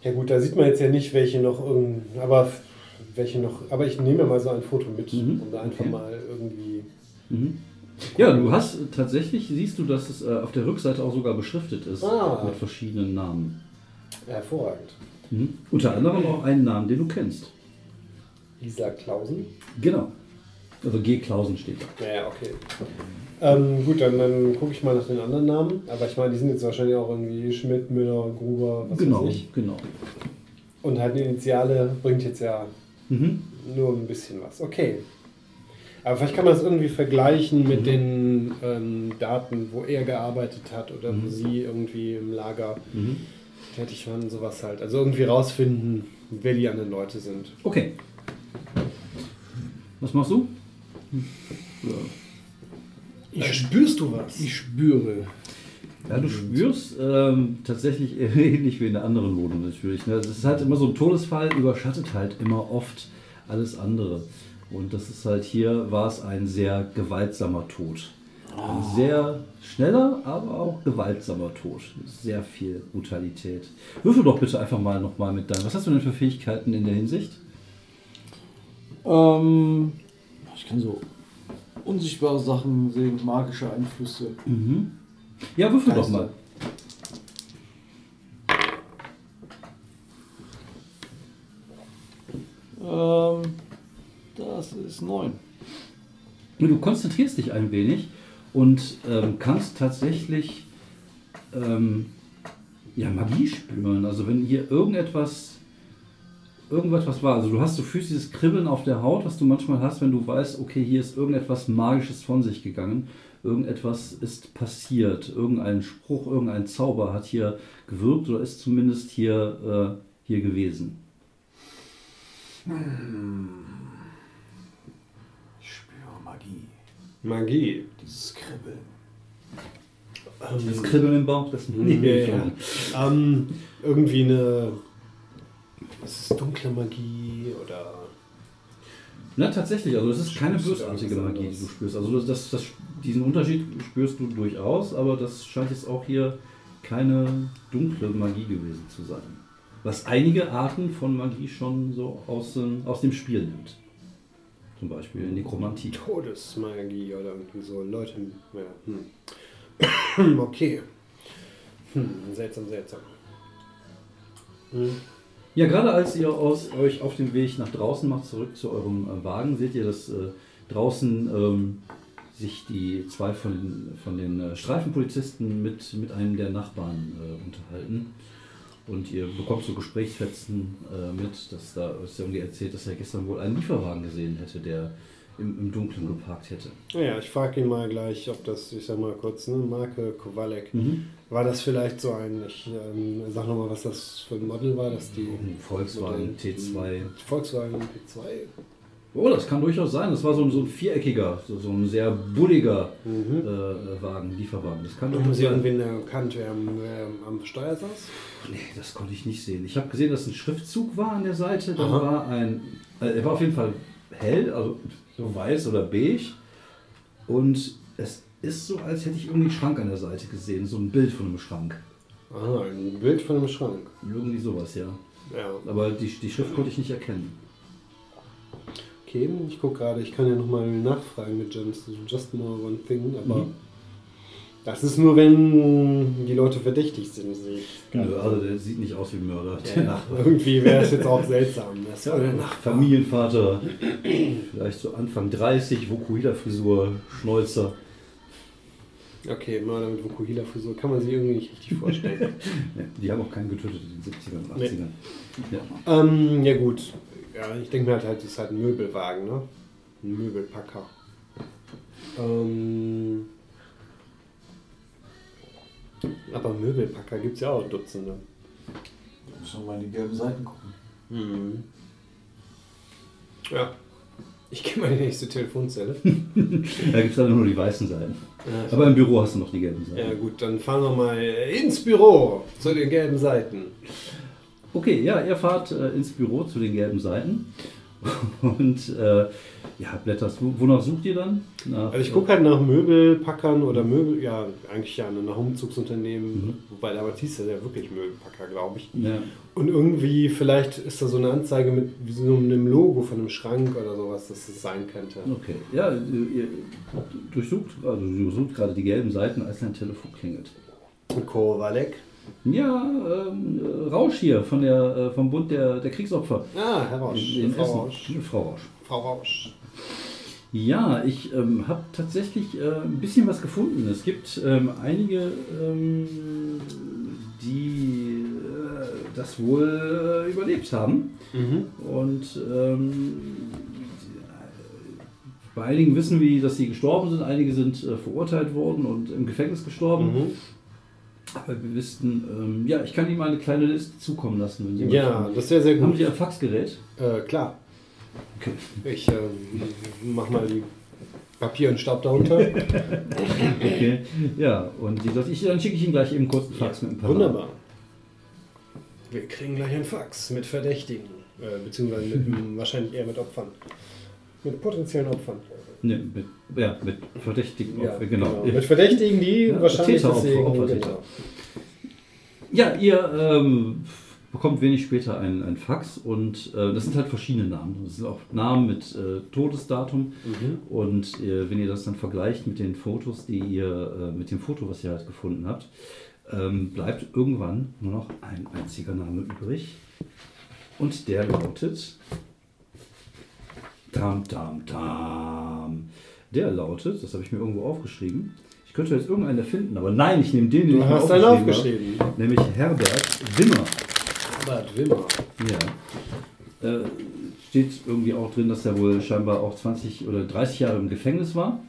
Ja gut, da sieht man jetzt ja nicht, welche noch irgend, aber welche noch, aber ich nehme mal so ein Foto mit, Mhm. um da einfach Okay. mal irgendwie. Mhm. Ja, du hast äh, tatsächlich, siehst du, dass es äh, auf der Rückseite auch sogar beschriftet ist Ah. mit verschiedenen Namen. Hervorragend. Mhm. Unter anderem auch einen Namen, den du kennst. Lisa Klausen. Genau. Also G. Klausen steht da. Naja, okay. Ähm, gut, dann, dann gucke ich mal nach den anderen Namen. Aber ich meine, die sind jetzt wahrscheinlich auch irgendwie Schmidt, Müller, Gruber, was genau, weiß ich. genau. Und halt die Initiale bringt jetzt ja Mhm. nur ein bisschen was. Okay. Aber vielleicht kann man das irgendwie vergleichen mit den ähm, Daten, wo er gearbeitet hat oder wo Mhm. sie irgendwie im Lager Mhm. tätig waren, sowas halt. Also irgendwie rausfinden, wer die anderen Leute sind. Okay. Was machst du? Ja. Ich, spürst du was? Ich spüre. Ja, du spürst ähm, tatsächlich (laughs) ähnlich wie in der anderen Wohnung natürlich. Ne? Das ist halt immer so ein Todesfall, überschattet halt immer oft alles andere. Und das ist halt hier, war es ein sehr gewaltsamer Tod. Ein sehr schneller, aber auch gewaltsamer Tod. Sehr viel Brutalität. Würfel doch bitte einfach mal nochmal mit deinem. Was hast du denn für Fähigkeiten in der Hinsicht? Ähm, ich kann so unsichtbare Sachen sehen, magische Einflüsse. Mhm. Ja, würfel doch mal. Ähm, das ist neun. Du konzentrierst dich ein wenig und ähm, kannst tatsächlich ähm, ja, Magie spüren. Also wenn hier irgendetwas, irgendetwas war, also du hast, du fühlst dieses Kribbeln auf der Haut, was du manchmal hast, wenn du weißt, okay, hier ist irgendetwas Magisches von sich gegangen, irgendetwas ist passiert, irgendein Spruch, irgendein Zauber hat hier gewirkt oder ist zumindest hier, äh, hier gewesen. Ich spüre Magie. Magie. Dieses Kribbeln. Das Kribbeln im Bauch, das Ja, ja. (laughs) Ähm, irgendwie eine. Was ist dunkle Magie oder. Na, tatsächlich, also es ist keine bösartige Magie, die du spürst. Also das, das, das, diesen Unterschied spürst du durchaus, aber das scheint jetzt auch hier keine dunkle Magie gewesen zu sein. Was einige Arten von Magie schon so aus, dem- aus dem Spiel nimmt. Zum Beispiel Nekromantie. Todesmagie oder irgendwie so. Leute. Ja. Hm. (coughs) okay. Hm, seltsam, seltsam. Hm. Ja, gerade als ihr aus, euch auf dem Weg nach draußen macht, zurück zu eurem äh, Wagen, seht ihr, dass äh, draußen ähm, sich die zwei von, den- von den äh, Streifenpolizisten mit, mit einem der Nachbarn äh, unterhalten. Und ihr bekommt so Gesprächsfetzen äh, mit, dass da ist ja irgendwie erzählt, dass er gestern wohl einen Lieferwagen gesehen hätte, der im, im Dunkeln geparkt hätte. Naja, ich frage ihn mal gleich, ob das, ich sag mal kurz, ne, Marke Kowalek, Mhm. war das vielleicht so ein, ich ähm, sag nochmal, was das für ein Model war, dass die Ein Volkswagen Modell- T2. Volkswagen P2. Oh, das kann durchaus sein. Das war so ein, so ein viereckiger, so, so ein sehr bulliger Mhm. äh, Wagen, Lieferwagen. Das kann durchaus sein. irgendwen erkannt, wer am, wer am Steuer saß? Nee, das konnte ich nicht sehen. Ich habe gesehen, dass ein Schriftzug war an der Seite. Aha. war ein. Äh, er war auf jeden Fall hell, also so weiß oder beige. Und es ist so, als hätte ich irgendwie einen Schrank an der Seite gesehen. So ein Bild von einem Schrank. Ah, ein Bild von einem Schrank. Irgendwie sowas, ja. Ja. Aber die, die Schrift konnte ich nicht erkennen. Okay, ich gucke gerade, ich kann ja nochmal nachfragen mit Just, just More One Thing, aber Mhm. Das ist nur, wenn die Leute verdächtig sind. Nö, also der sieht nicht aus wie ein Mörder. Der Ja, irgendwie wäre es jetzt auch seltsam. (laughs) Das Ja, der Nachbar. Familienvater, vielleicht so Anfang 30, Vokuhila-Frisur, Schnäuzer. Okay, Mörder mit Vokuhila-Frisur kann man sich irgendwie nicht richtig vorstellen. (laughs) Die haben auch keinen getötet in den 70ern und Nee. 80ern. Ja. ähm, ja gut. Ja, ich denke mir halt, halt, das ist halt ein Möbelwagen, ne? Ein Möbelpacker. Ähm, aber Möbelpacker gibt es ja auch Dutzende. Müssen wir mal in die gelben Seiten gucken. Mhm. Ja. Ich gehe mal in die nächste Telefonzelle. (laughs) Da gibt es dann nur die weißen Seiten. Ja, Aber im Büro hast du noch die gelben Seiten. ja gut, dann fahren wir mal ins Büro zu den gelben Seiten. Okay, ja, ihr fahrt äh, ins Büro zu den gelben Seiten. Und äh, ja, blätterst. Wo- Wonach sucht ihr dann? Nach, Also ich gucke halt nach Möbelpackern oder Möbel, ja, eigentlich ja nach Umzugsunternehmen, wobei damals hieß er ja wirklich Möbelpacker, glaube ich. Ja. Und irgendwie, vielleicht ist da so eine Anzeige mit wie so einem Logo von einem Schrank oder sowas, dass es sein könnte. Okay, ja, ihr durchsucht, also du sucht gerade die gelben Seiten, als dein Telefon klingelt. Kowalek. Ja, ähm, äh, Rausch hier von der, äh, vom Bund der, der Kriegsopfer. Ah, Herr Rausch. In, in Frau Essen. Rausch. Frau Rausch. Frau Rausch. Ja, ich ähm, habe tatsächlich äh, ein bisschen was gefunden. Es gibt ähm, einige, ähm, die äh, das wohl äh, überlebt haben. Mhm. Und ähm, bei einigen wissen wir, dass sie gestorben sind, einige sind äh, verurteilt worden und im Gefängnis gestorben. Mhm. Aber wir wüssten, ähm, ja, ich kann Ihnen mal eine kleine Liste zukommen lassen, wenn Sie Ja, möchten. das wäre sehr Haben gut. Sie ein Faxgerät? Äh, klar. Okay. Ich ähm, mach mal die Papier und Staub darunter. (laughs) okay. Ja, und die ich, dann schicke ich Ihnen gleich eben kurz einen Fax mit ein paar Wunderbar. Wir kriegen gleich ein Fax mit Verdächtigen. Äh, beziehungsweise mit, (laughs) wahrscheinlich eher mit Opfern. Mit potenziellen Opfern. Ne, mit, ja, mit verdächtigen Ja, Opfern, genau. Mit Verdächtigen, die Ja, wahrscheinlich Täter, Opfer, deswegen. Opfertäter. Genau. Ja, ihr ähm, bekommt wenig später ein, ein Fax und äh, das sind halt verschiedene Namen. Das sind auch Namen mit äh, Todesdatum Mhm. und äh, wenn ihr das dann vergleicht mit den Fotos, die ihr, äh, mit dem Foto, was ihr halt gefunden habt, ähm, bleibt irgendwann nur noch ein einziger Name übrig und der lautet Tam Tam Tam. Der lautet, das habe ich mir irgendwo aufgeschrieben. Ich könnte jetzt irgendeinen erfinden, aber nein, ich nehme den, den Du ich mir hast einen aufgeschrieben habe, nämlich Herbert Wimmer. Herbert Wimmer. Ja. Äh, steht irgendwie auch drin, dass er wohl scheinbar auch 20 oder 30 Jahre im Gefängnis war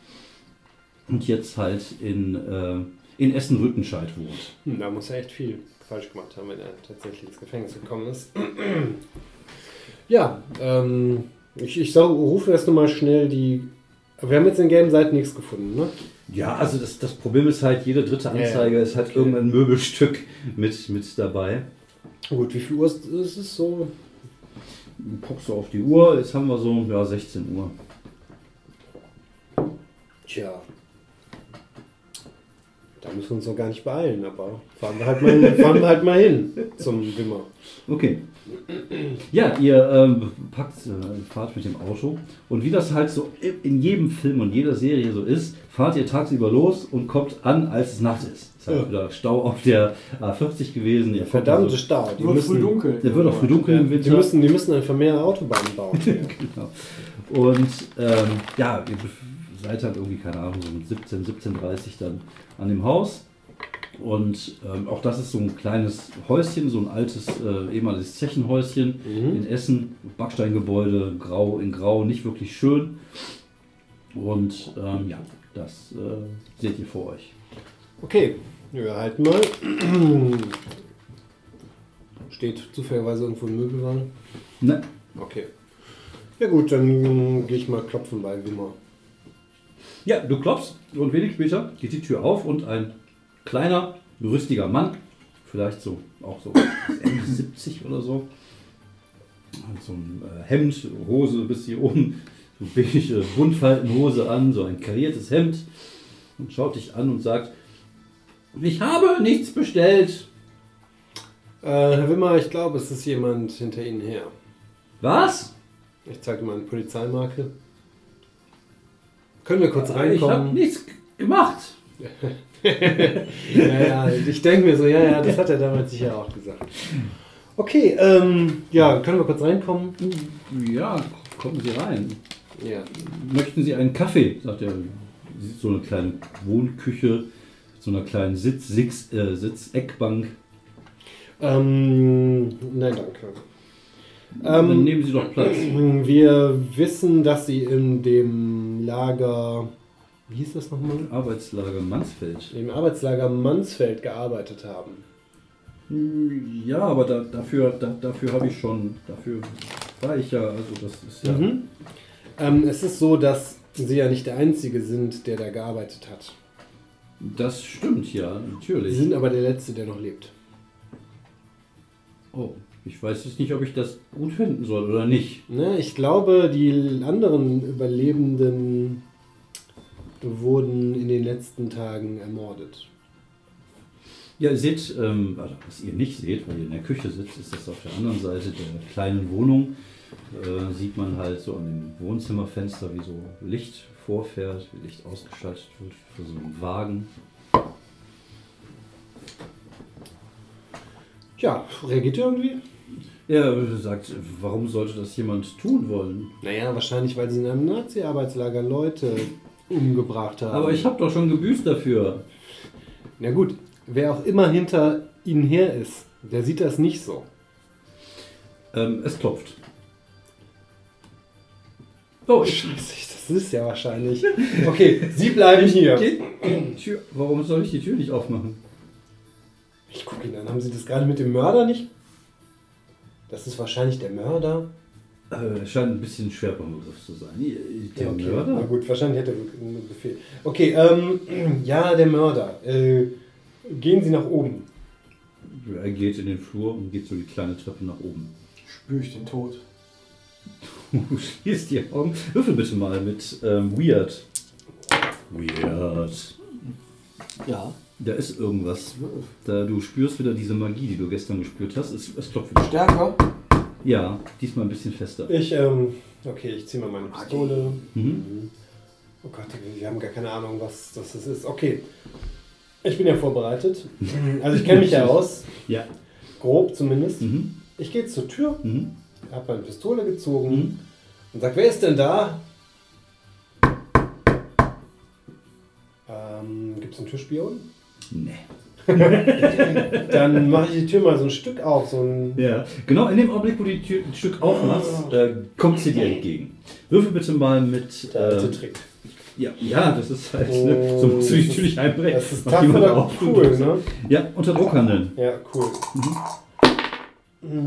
und jetzt halt in, äh, in Essen-Rüttenscheid wohnt. Hm, Da muss er echt viel falsch gemacht haben, wenn er tatsächlich ins Gefängnis gekommen ist. (clears throat) ja, ähm, ich, ich sag, rufe erst nochmal schnell die. Wir haben jetzt in gelben Seiten nichts gefunden, ne? Ja, also das, das Problem ist halt, jede dritte Ja, Anzeige ist halt okay. irgendein Möbelstück mit, mit dabei. Gut, wie viel Uhr ist ist es so? Guckst du auf die Uhr, jetzt haben wir so ja, 16 Uhr. Tja. Da müssen wir uns doch gar nicht beeilen, aber fahren wir halt mal, fahren wir halt mal hin zum Wimmer. Okay. Ja, ihr ähm, packt, äh, fahrt mit dem Auto und wie das halt so in jedem Film und jeder Serie so ist, fahrt ihr tagsüber los und kommt an, als es Nacht ist. Es ist halt Ja. wieder Stau auf der A40 gewesen. Ihr kommt Verdammte also- Stau. Die Wird müssen, früh dunkel. Der wird auch früh dunkel im Die Winter. müssen, die müssen einfach mehr Autobahnen bauen. (laughs) genau. Und ähm, ja, ihr seid halt irgendwie, keine Ahnung, so um 17, 17.30 dann an dem Haus. Und ähm, auch das ist so ein kleines Häuschen, so ein altes äh, ehemaliges Zechenhäuschen in Essen. Backsteingebäude, grau in grau, nicht wirklich schön. Und ähm, ja, das äh, seht ihr vor euch. Okay, wir halten mal. (clears throat) Steht zufälligerweise irgendwo ein Möbelwagen. Ne, Okay. Ja gut, dann gehe ich mal klopfen bei Wimmer. Ja, du klopfst und wenig später geht die Tür auf und ein kleiner, rüstiger Mann, vielleicht so auch so Ende (coughs) 70 oder so, hat so ein äh, Hemd, Hose bis hier oben, so beige Buntfaltenhose an, so ein kariertes Hemd und schaut dich an und sagt, ich habe nichts bestellt. Äh, Herr Wimmer, ich glaube, es ist jemand hinter Ihnen her. Was? Ich zeige mal eine Polizeimarke. Können wir kurz Ich habe reinkommen? nichts gemacht. (laughs) ja, ja, ich denke mir so, ja, ja, das hat er damals sicher auch gesagt. Okay, ähm, ja, können wir kurz reinkommen? Ja, kommen Sie rein. Ja. Möchten Sie einen Kaffee? sagt er. So eine kleine Wohnküche, so einer kleinen Sitz, Sitz, äh, Sitz-Eckbank. Ähm, nein, danke. Dann Ähm, nehmen Sie doch Platz. wir wissen, dass Sie in dem Lager, wie hieß das nochmal? Arbeitslager Mansfeld. Im Arbeitslager Mansfeld gearbeitet haben. Hm, Ja, aber da, dafür, da, dafür habe ich schon, dafür war ich ja, also das ist ja. Mhm. Ähm, es ist so, dass Sie ja nicht der Einzige sind, der da gearbeitet hat. Das stimmt, ja, Sie natürlich. sind aber der Letzte, der noch lebt. Oh, ich weiß jetzt nicht, ob ich das gut finden soll oder nicht. Ne, ich glaube, die anderen Überlebenden wurden in den letzten Tagen ermordet. Ja, ihr seht, ähm, also was ihr nicht seht, weil ihr in der Küche sitzt, ist das auf der anderen Seite der kleinen Wohnung. Äh, sieht man halt so an dem Wohnzimmerfenster, wie so Licht vorfährt, wie Licht ausgeschaltet wird für so einen Wagen. Tja, reagiert ihr irgendwie? Er sagt, warum sollte das jemand tun wollen? Naja, wahrscheinlich, weil sie in einem Nazi-Arbeitslager Leute umgebracht haben. Aber ich habe doch schon gebüßt dafür. Na gut, wer auch immer hinter ihnen her ist, der sieht das nicht so. Ähm, es klopft. Oh, ich Das ist ja wahrscheinlich. Okay, sie bleiben hier. Geht, geht die Tür. Warum soll ich die Tür nicht aufmachen? Ich gucke ihn an. Haben Sie das gerade mit dem Mörder nicht? Das ist wahrscheinlich der Mörder. Äh, scheint ein bisschen schwer beim Begriff zu sein. Der Ja, okay. Na Mörder? gut, wahrscheinlich hat er einen Befehl. Okay, ähm, (clears throat) ja, der Mörder. Äh, gehen Sie nach oben. Er geht in den Flur und geht so die kleine Treppe nach oben. Spüre ich den Tod. (laughs) Du schließt die Augen. Würfel bitte mal mit ähm, Weird. Weird. Ja. Da ist irgendwas. Da du spürst wieder diese Magie, die du gestern gespürt hast. Es, es klopft wieder. Stärker. Ja, diesmal ein bisschen fester. Ich, ähm, okay, ich ziehe mal meine Pistole. Mhm. Oh Gott, wir haben gar keine Ahnung, was, das ist. Okay. Ich bin ja vorbereitet. (laughs) Also ich kenne mich ja aus. Ja. Grob zumindest. Mhm. Ich gehe zur Tür, Mhm. habe meine Pistole gezogen Mhm. und sag, wer ist denn da? Ähm, Gibt es einen Türspion? Nee. (laughs) Dann mache ich die Tür mal so ein Stück auf, so ein. Ja, genau in dem Augenblick, wo du die Tür ein Stück aufmachst, äh, kommt sie dir entgegen. Würfel bitte mal mit. Äh, Trick. ja, ja, das ist halt. Ne, so musst du Oh, Tür nicht einbrechen. Das ist Macht tough jemand oder auf. cool, ne? Ja, unter Druck handeln. Ja, cool. Mhm.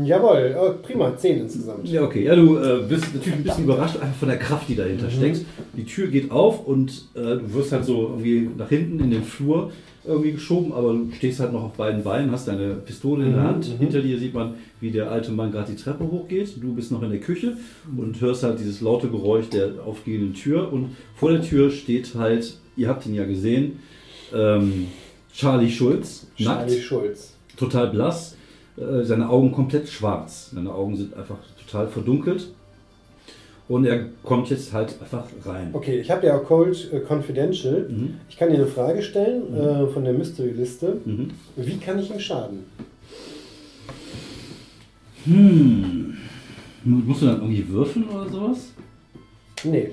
Jawohl, oh, prima, 10 insgesamt. Ja, okay. Ja, du äh, bist natürlich ein bisschen überrascht einfach von der Kraft, die dahinter steckt. Die Tür geht auf und äh, du wirst halt so irgendwie nach hinten in den Flur irgendwie geschoben, aber du stehst halt noch auf beiden Beinen, hast deine Pistole in der Mhm, Hand. mhm. Hinter dir sieht man, wie der alte Mann gerade die Treppe hochgeht. Du bist noch in der Küche und hörst halt dieses laute Geräusch der aufgehenden Tür. Und vor der Tür steht halt, ihr habt ihn ja gesehen, ähm, Charlie Schulz, nackt Charlie Schulz. total blass, äh, seine Augen komplett schwarz. Seine Augen sind einfach total verdunkelt. Und er kommt jetzt halt einfach rein. Okay, ich habe ja Cold äh, Confidential. Mhm. Ich kann dir eine Frage stellen äh, von der Mystery-Liste. Mhm. Wie kann ich ihm schaden? Hm. Musst du dann irgendwie würfeln oder sowas? Nee.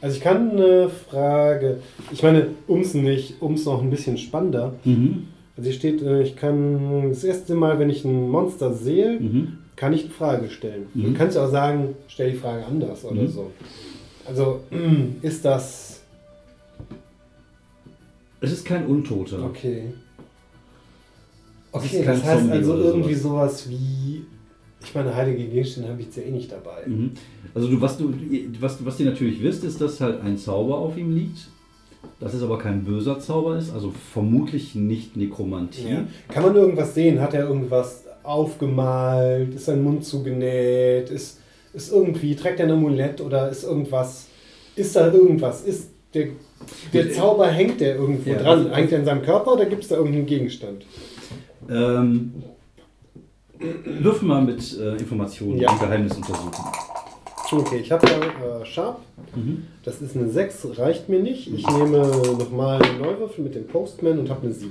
Also ich kann eine Frage, ich meine, um es nicht, um es noch ein bisschen spannender, Mhm. Also hier steht, äh, ich kann das erste Mal, wenn ich ein Monster sehe, Mhm. kann ich eine Frage stellen. Mhm. Du kannst ja auch sagen, stell die Frage anders oder Mhm. so. Also (clears throat) ist das Es ist kein Untoter. okay? Okay, das heißt Zombie also irgendwie sowas. sowas wie, ich meine, heilige Gegenstände habe ich ja eh nicht dabei. Mhm. Also du, was du, was, was ihr natürlich wisst, ist, dass halt ein Zauber auf ihm liegt. Dass es aber kein böser Zauber ist, also vermutlich nicht Nekromantie. Ja. Kann man irgendwas sehen? Hat er irgendwas aufgemalt? Ist sein Mund zugenäht? Ist, ist irgendwie, trägt er ein Amulett oder ist irgendwas, ist da irgendwas? Ist der, der Zauber, hängt der irgendwo Ja, dran? also- hängt er in seinem Körper oder gibt es da irgendeinen Gegenstand? Ähm, würfel mal mit äh, Informationen Ja. ein Geheimnis untersuchen. Okay, ich habe da äh, Sharp. Mhm. Das ist eine 6, reicht mir nicht. Ich nehme nochmal einen Neuwürfel mit dem Postman und habe eine 7.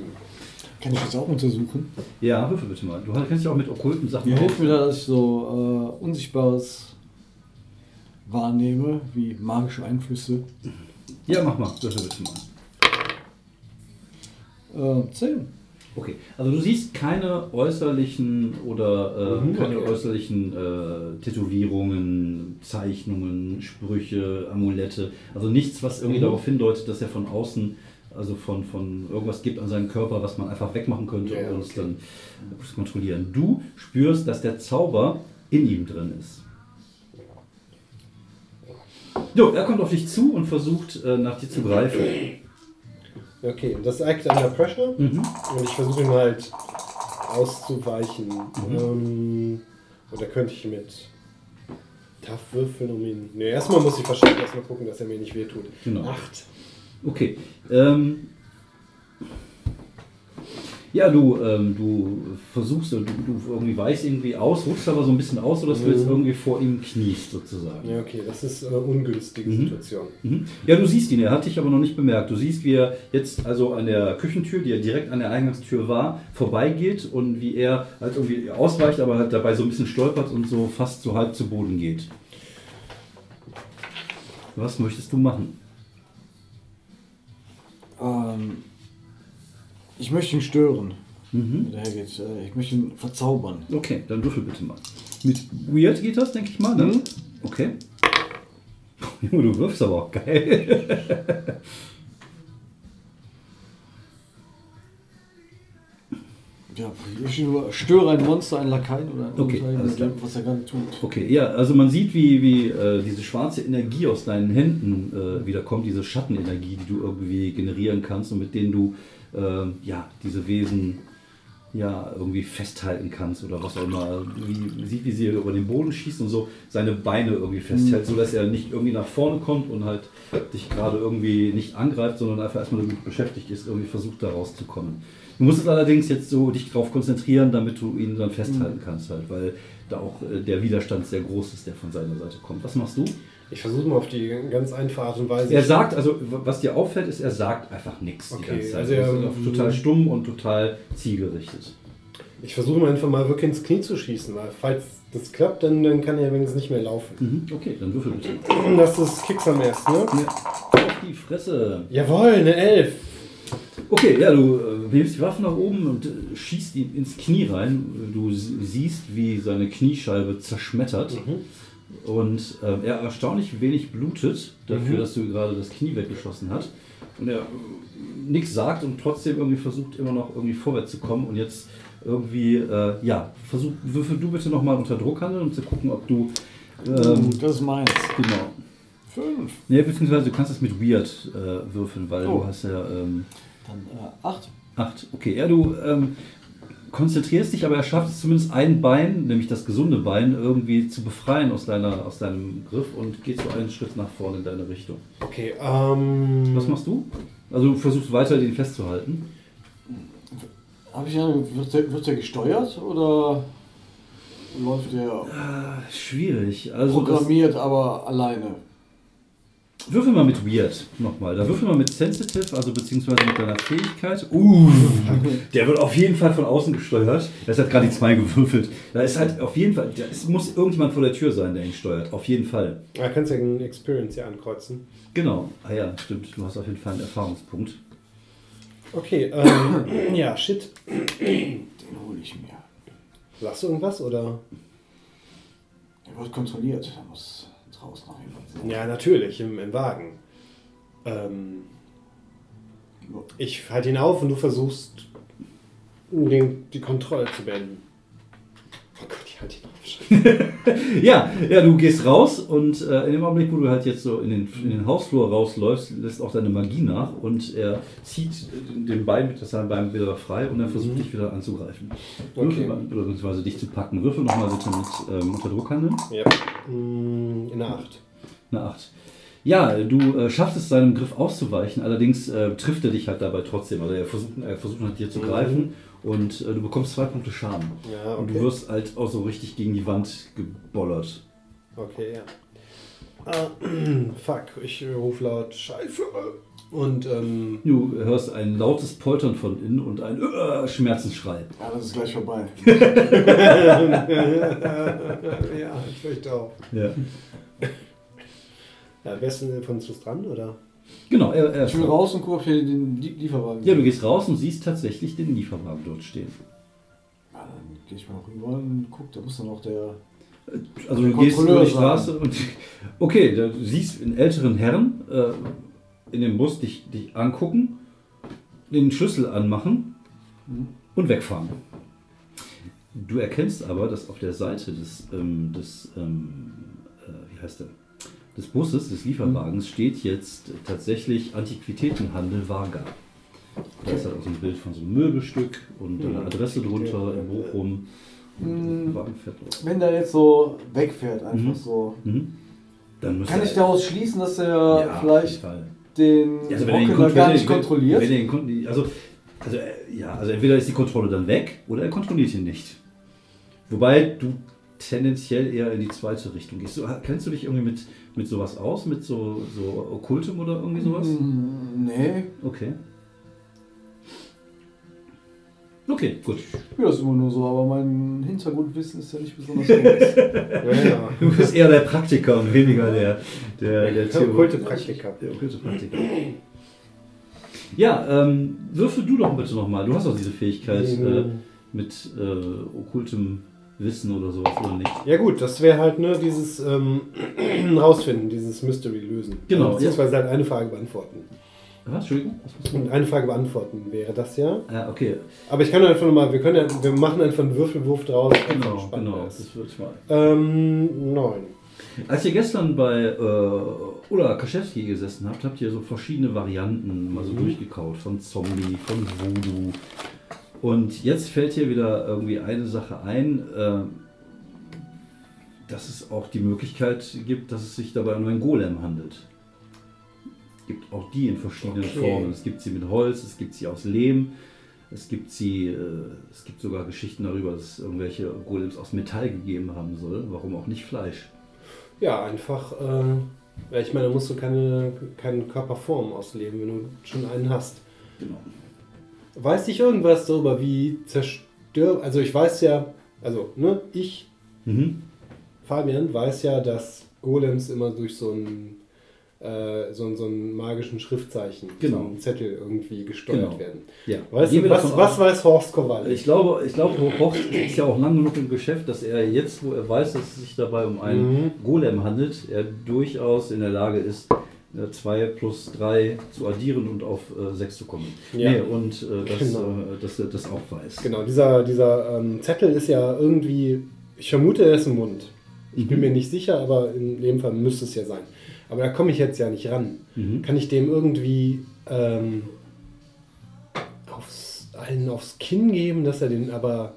Kann ich das auch untersuchen? Ja, würfel bitte mal. Du kannst ja auch mit okkulten Sachen Mir hilft da, dass ich so äh, Unsichtbares wahrnehme, wie magische Einflüsse. Ja, mach mal. Würfel bitte mal. Äh, 10. Okay, also du siehst keine äußerlichen oder äh, Mhm, keine okay. äußerlichen äh, Tätowierungen, Zeichnungen, Sprüche, Amulette. Also nichts, was irgendwie Mhm. darauf hindeutet, dass er von außen, also von, von irgendwas gibt an seinem Körper, was man einfach wegmachen könnte Ja, und es okay. dann kontrollieren. Du spürst, dass der Zauber in ihm drin ist. Jo, er kommt auf dich zu und versucht äh, nach dir zu greifen. Okay, und das Act Under Pressure. Mhm. Und ich versuche ihm halt auszuweichen. Ähm, oder könnte ich mit Tough würfeln, um ihn. Ne, erstmal muss ich wahrscheinlich erstmal gucken, dass er mir nicht wehtut. Genau. Acht. Okay. Ähm, ja, du, ähm, du versuchst, du, du irgendwie weichst irgendwie aus, rutschst aber so ein bisschen aus, sodass du jetzt Mhm. irgendwie vor ihm kniest, sozusagen. Ja, okay, das ist eine ungünstige Mhm. Situation. Mhm. Ja, du siehst ihn, er hat dich aber noch nicht bemerkt. Du siehst, wie er jetzt also an der Küchentür, die ja direkt an der Eingangstür war, vorbeigeht und wie er halt irgendwie ausweicht, aber halt dabei so ein bisschen stolpert und so fast so halb zu Boden geht. Was möchtest du machen? Ähm, ich möchte ihn stören. Mhm. Daher geht, äh, ich möchte ihn verzaubern. Okay, dann würfel bitte mal. Mit Weird geht das, denke ich mal, ne? Mhm. Okay. (laughs) Junge, du wirfst aber auch geil. (laughs) Ja, ich störe ein Monster, ein Lakaien oder ein Okay, Unteil was er gerade tut. Okay, ja, also man sieht, wie, wie äh, diese schwarze Energie aus deinen Händen äh, wiederkommt, diese Schattenenergie, die du irgendwie generieren kannst und mit denen du äh, ja, diese Wesen ja, irgendwie festhalten kannst oder was auch immer. Wie, sieht, wie sie über den Boden schießt und so seine Beine irgendwie festhält, so dass er nicht irgendwie nach vorne kommt und halt dich gerade irgendwie nicht angreift, sondern einfach erstmal damit beschäftigt ist, irgendwie versucht da rauszukommen. Du musst es allerdings jetzt so dich darauf konzentrieren, damit du ihn dann festhalten kannst halt, weil da auch äh, der Widerstand sehr groß ist, der von seiner Seite kommt. Was machst du? Ich versuche mal auf die ganz einfache Art und Weise. Er sagt, also was dir auffällt, ist, er sagt einfach nichts Okay, die ganze Zeit. also er ist auf total stumm und total zielgerichtet. Ich versuche mal einfach mal wirklich ins Knie zu schießen, weil falls das klappt, dann, dann kann er wenigstens nicht mehr laufen. Mhm, okay, dann würfel bitte. (clears throat) Das ist Kicks am ersten, ne? Ja. Auf die Fresse. Jawohl, eine Elf. Okay, ja, du äh, hebst die Waffe nach oben und äh, schießt ihn ins Knie rein. Du siehst, wie seine Kniescheibe zerschmettert. Und ähm, er erstaunlich wenig blutet, dafür, Mhm. dass du gerade das Knie weggeschossen hast. Und er nichts sagt und trotzdem irgendwie versucht, immer noch irgendwie vorwärts zu kommen. Und jetzt irgendwie, äh, ja, versuch, würfel du bitte nochmal unter Druck handeln, um zu gucken, ob du. Ähm, das ist meins. genau. Fünf. Nee, beziehungsweise du kannst es mit Weird äh, würfeln, weil Oh. du hast ja. Ähm, Dann äh, acht. Acht. Okay, ja, du ähm, konzentrierst dich, aber er schafft es zumindest ein Bein, nämlich das gesunde Bein, irgendwie zu befreien aus, deiner, aus deinem Griff und geht so einen Schritt nach vorne in deine Richtung. Okay, ähm. Was machst du? Also du versuchst weiter den festzuhalten. Hab ich ja, wird, der, wird der gesteuert oder läuft der Äh, schwierig. Also das, programmiert, aber alleine? Würfel mal mit Weird nochmal. Da würfel mal mit Sensitive, also beziehungsweise mit deiner Fähigkeit. Uh, der wird auf jeden Fall von außen gesteuert. Das hat gerade die zwei gewürfelt. Da ist halt auf jeden Fall, da ist, muss irgendjemand vor der Tür sein, der ihn steuert. Auf jeden Fall. Da kannst du ja einen Experience hier ankreuzen. Genau. Ah ja, stimmt. Du hast auf jeden Fall einen Erfahrungspunkt. Okay, ähm, ja, shit. Den hole ich mir. Sagst du irgendwas oder? Er wird kontrolliert. Da muss draußen noch jemand sein. Ja, natürlich, im, im Wagen. Ähm, ich halte ihn auf und du versuchst, den, die Kontrolle zu beenden. Oh Gott, ich halte ihn auf. (laughs) Ja, ja, du gehst raus und äh, in dem Augenblick, wo du halt jetzt so in den, in den Hausflur rausläufst, lässt auch deine Magie nach und er zieht den Bein mit seinem Bein wieder frei und er versucht dich wieder anzugreifen. Okay. Oder beziehungsweise dich zu packen. Würfel nochmal bitte mit ähm, unter Druck handeln. Ja. Mm, In der 8. Eine 8. Ja, du äh, schaffst es seinem Griff auszuweichen, allerdings äh, trifft er dich halt dabei trotzdem. Also er versucht, er versucht halt dir zu Mhm. greifen und äh, du bekommst zwei Punkte Schaden. Ja, Und du okay. wirst halt auch so richtig gegen die Wand gebollert. Okay, ja. Ah, (clears throat) fuck, ich äh, ruf laut Scheiße. Und ähm, Du hörst ein lautes Poltern von innen und ein äh, Schmerzensschrei. Ja, das ist gleich vorbei. (laughs) ja, ich fürchte auch. Ja. Ja, wer ist denn von uns dran, oder? Genau, er, er Ich will raus und gucke, ob hier den Lie- Lieferwagen Ja, du gehst raus und siehst tatsächlich den Lieferwagen dort stehen. Ja, dann gehe ich mal rüber und guck, da muss dann auch der. Also du gehst über die sein. Straße und (laughs) okay, da- du siehst einen älteren Herrn äh, in dem Bus dich, dich angucken, den Schlüssel anmachen und wegfahren. Du erkennst aber, dass auf der Seite des, ähm, des ähm, äh, wie heißt der, des Busses, des Lieferwagens steht jetzt tatsächlich Antiquitätenhandel Varga. Da ist halt auch so ein Bild von so einem Möbelstück und eine Adresse drunter in Bochum. Und Wagen fährt los. Wenn der jetzt so wegfährt, einfach Mhm. so. Mhm. Dann müsste Kann ich daraus schließen, dass er Ja, auf jeden vielleicht Fall. den Also wenn er Rockeler kontrolliert, gar nicht kontrolliert? Wenn er kon- also, also, äh, ja, also entweder ist die Kontrolle dann weg oder er kontrolliert ihn nicht. Wobei du tendenziell eher in die zweite Richtung gehst. Du, kennst du dich irgendwie mit, mit sowas aus? Mit so, so Okkultem oder irgendwie sowas? Mm, Nee, Okay. Okay, gut. ich spüre das immer nur so, aber mein Hintergrundwissen ist ja nicht besonders groß. (laughs) Ja, ja. Du bist eher der Praktiker und weniger der, der, der Theorie- Okkulte Praktiker. Der okkulte Praktiker. Ja, ähm, würfel du doch bitte nochmal. Du hast doch diese Fähigkeit äh, mit äh, okkultem Wissen oder sowas, oder nicht? Ja gut, das wäre halt ne, dieses ähm, (clears throat) rausfinden, dieses Mystery lösen. Genau, Beziehungsweise halt eine Frage beantworten. Was? Entschuldigung? Was eine Frage beantworten wäre das ja. Ah, okay. Aber ich kann einfach nochmal, wir können ja, wir machen einfach einen Würfelwurf draus. Genau, genau. ist. Das würde ich mal. Ähm, neun. Als ihr gestern bei äh, Ulla Kaschewski gesessen habt, habt ihr so verschiedene Varianten mal so durchgekaut. Von Zombie, von Voodoo. Und jetzt fällt hier wieder irgendwie eine Sache ein, äh, dass es auch die Möglichkeit gibt, dass es sich dabei um einen Golem handelt. Es gibt auch die in verschiedenen Okay. Formen. Es gibt sie mit Holz, es gibt sie aus Lehm, es gibt sie, äh, es gibt sogar Geschichten darüber, dass es irgendwelche Golems aus Metall gegeben haben soll. Warum auch nicht Fleisch? Ja, einfach, äh, ich meine, musst du keine, keine Körperform ausleben, wenn du schon einen hast. Genau. Weiß ich irgendwas darüber, wie zerstört, also ich weiß ja, also, ne, ich, Mhm. Fabian, weiß ja, dass Golems immer durch so einen, äh, so, so einen magischen Schriftzeichen, Genau. so einen Zettel irgendwie gesteuert Genau. werden. Ja. Weißt Gehen du, was, was weiß Horst Kowal? Ich glaube, ich glaube, Horst ist ja auch lang genug im Geschäft, dass er jetzt, wo er weiß, dass es sich dabei um einen Mhm. Golem handelt, er durchaus in der Lage ist, 2 plus 3 zu addieren und auf 6 zu kommen. Ja. Nee, und äh, das, Genau. äh, dass er das auch weiß. Genau, dieser, dieser ähm, Zettel ist ja irgendwie, ich vermute, er ist im Mund. Ich bin Mhm. mir nicht sicher, aber in dem Fall müsste es ja sein. Aber da komme ich jetzt ja nicht ran. Mhm. Kann ich dem irgendwie ähm, aufs, einen aufs Kinn geben, dass er den aber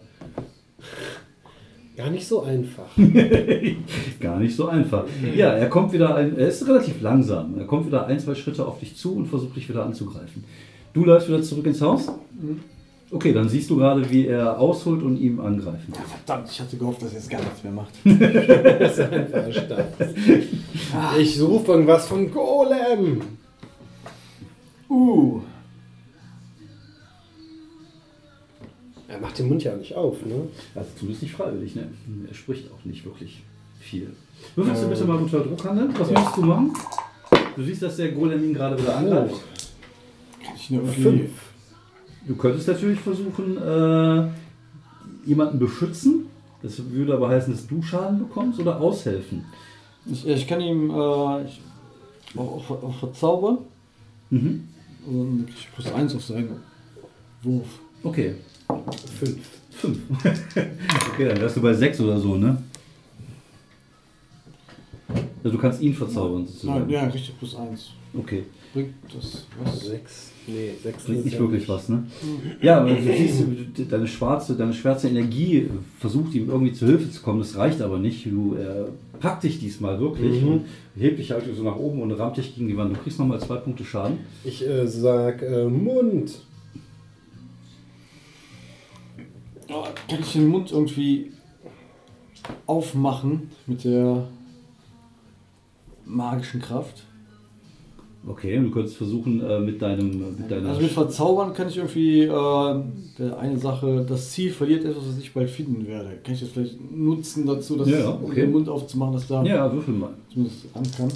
gar nicht so einfach. (laughs) Gar nicht so einfach. Ja, er kommt wieder, ein, er ist relativ langsam. Er kommt wieder ein, zwei Schritte auf dich zu und versucht dich wieder anzugreifen. Du läufst wieder zurück ins Haus? Okay, dann siehst du gerade, wie er ausholt und ihm angreifen. Ja, verdammt, ich hatte gehofft, dass er jetzt gar nichts mehr macht. (laughs) Das ist einfach stark. Ich rufe irgendwas von Golem. Uh, Er macht den Mund ja nicht auf, ne? Also tut es nicht freiwillig, ne? Er spricht auch nicht wirklich viel. Würfelst du bitte mal unter Druck handeln? Was Ja. musst du machen? Du siehst, dass der Golem ihn gerade wieder angreift. kann ich nur irgendwie Fünf. Du könntest natürlich versuchen, äh, jemanden beschützen. Das würde aber heißen, dass du Schaden bekommst oder aushelfen. Ich, ich kann ihm äh, ich, auch, auch, auch verzaubern. Mhm. Und ich plus 1 auf seinen Wurf. Okay. Fünf. Fünf. (laughs) okay, dann wärst du bei sechs oder so, ne? Also du kannst ihn verzaubern sozusagen. Nein, ja, richtig, plus 1. Okay. Bringt das was? Sechs. Nee, sechs Bringt ist nicht ja wirklich was, ne? Ja, aber du siehst, deine schwarze, deine schwarze Energie versucht ihm irgendwie zu Hilfe zu kommen, das reicht aber nicht. Du er packt dich diesmal wirklich Mhm. und hebt dich halt so nach oben und rammt dich gegen die Wand. Du kriegst nochmal zwei Punkte Schaden. Ich äh, sag äh, Mund. Oh, kann ich den Mund irgendwie aufmachen mit der magischen Kraft? Okay, du könntest versuchen äh, mit deinem mit deiner Also mit Verzaubern kann ich irgendwie äh, eine Sache, das Ziel verliert etwas, was ich bald finden werde. Kann ich das vielleicht nutzen dazu, dass Ja, okay. den Mund aufzumachen, dass da Ja, würfel mal. zumindest an kann?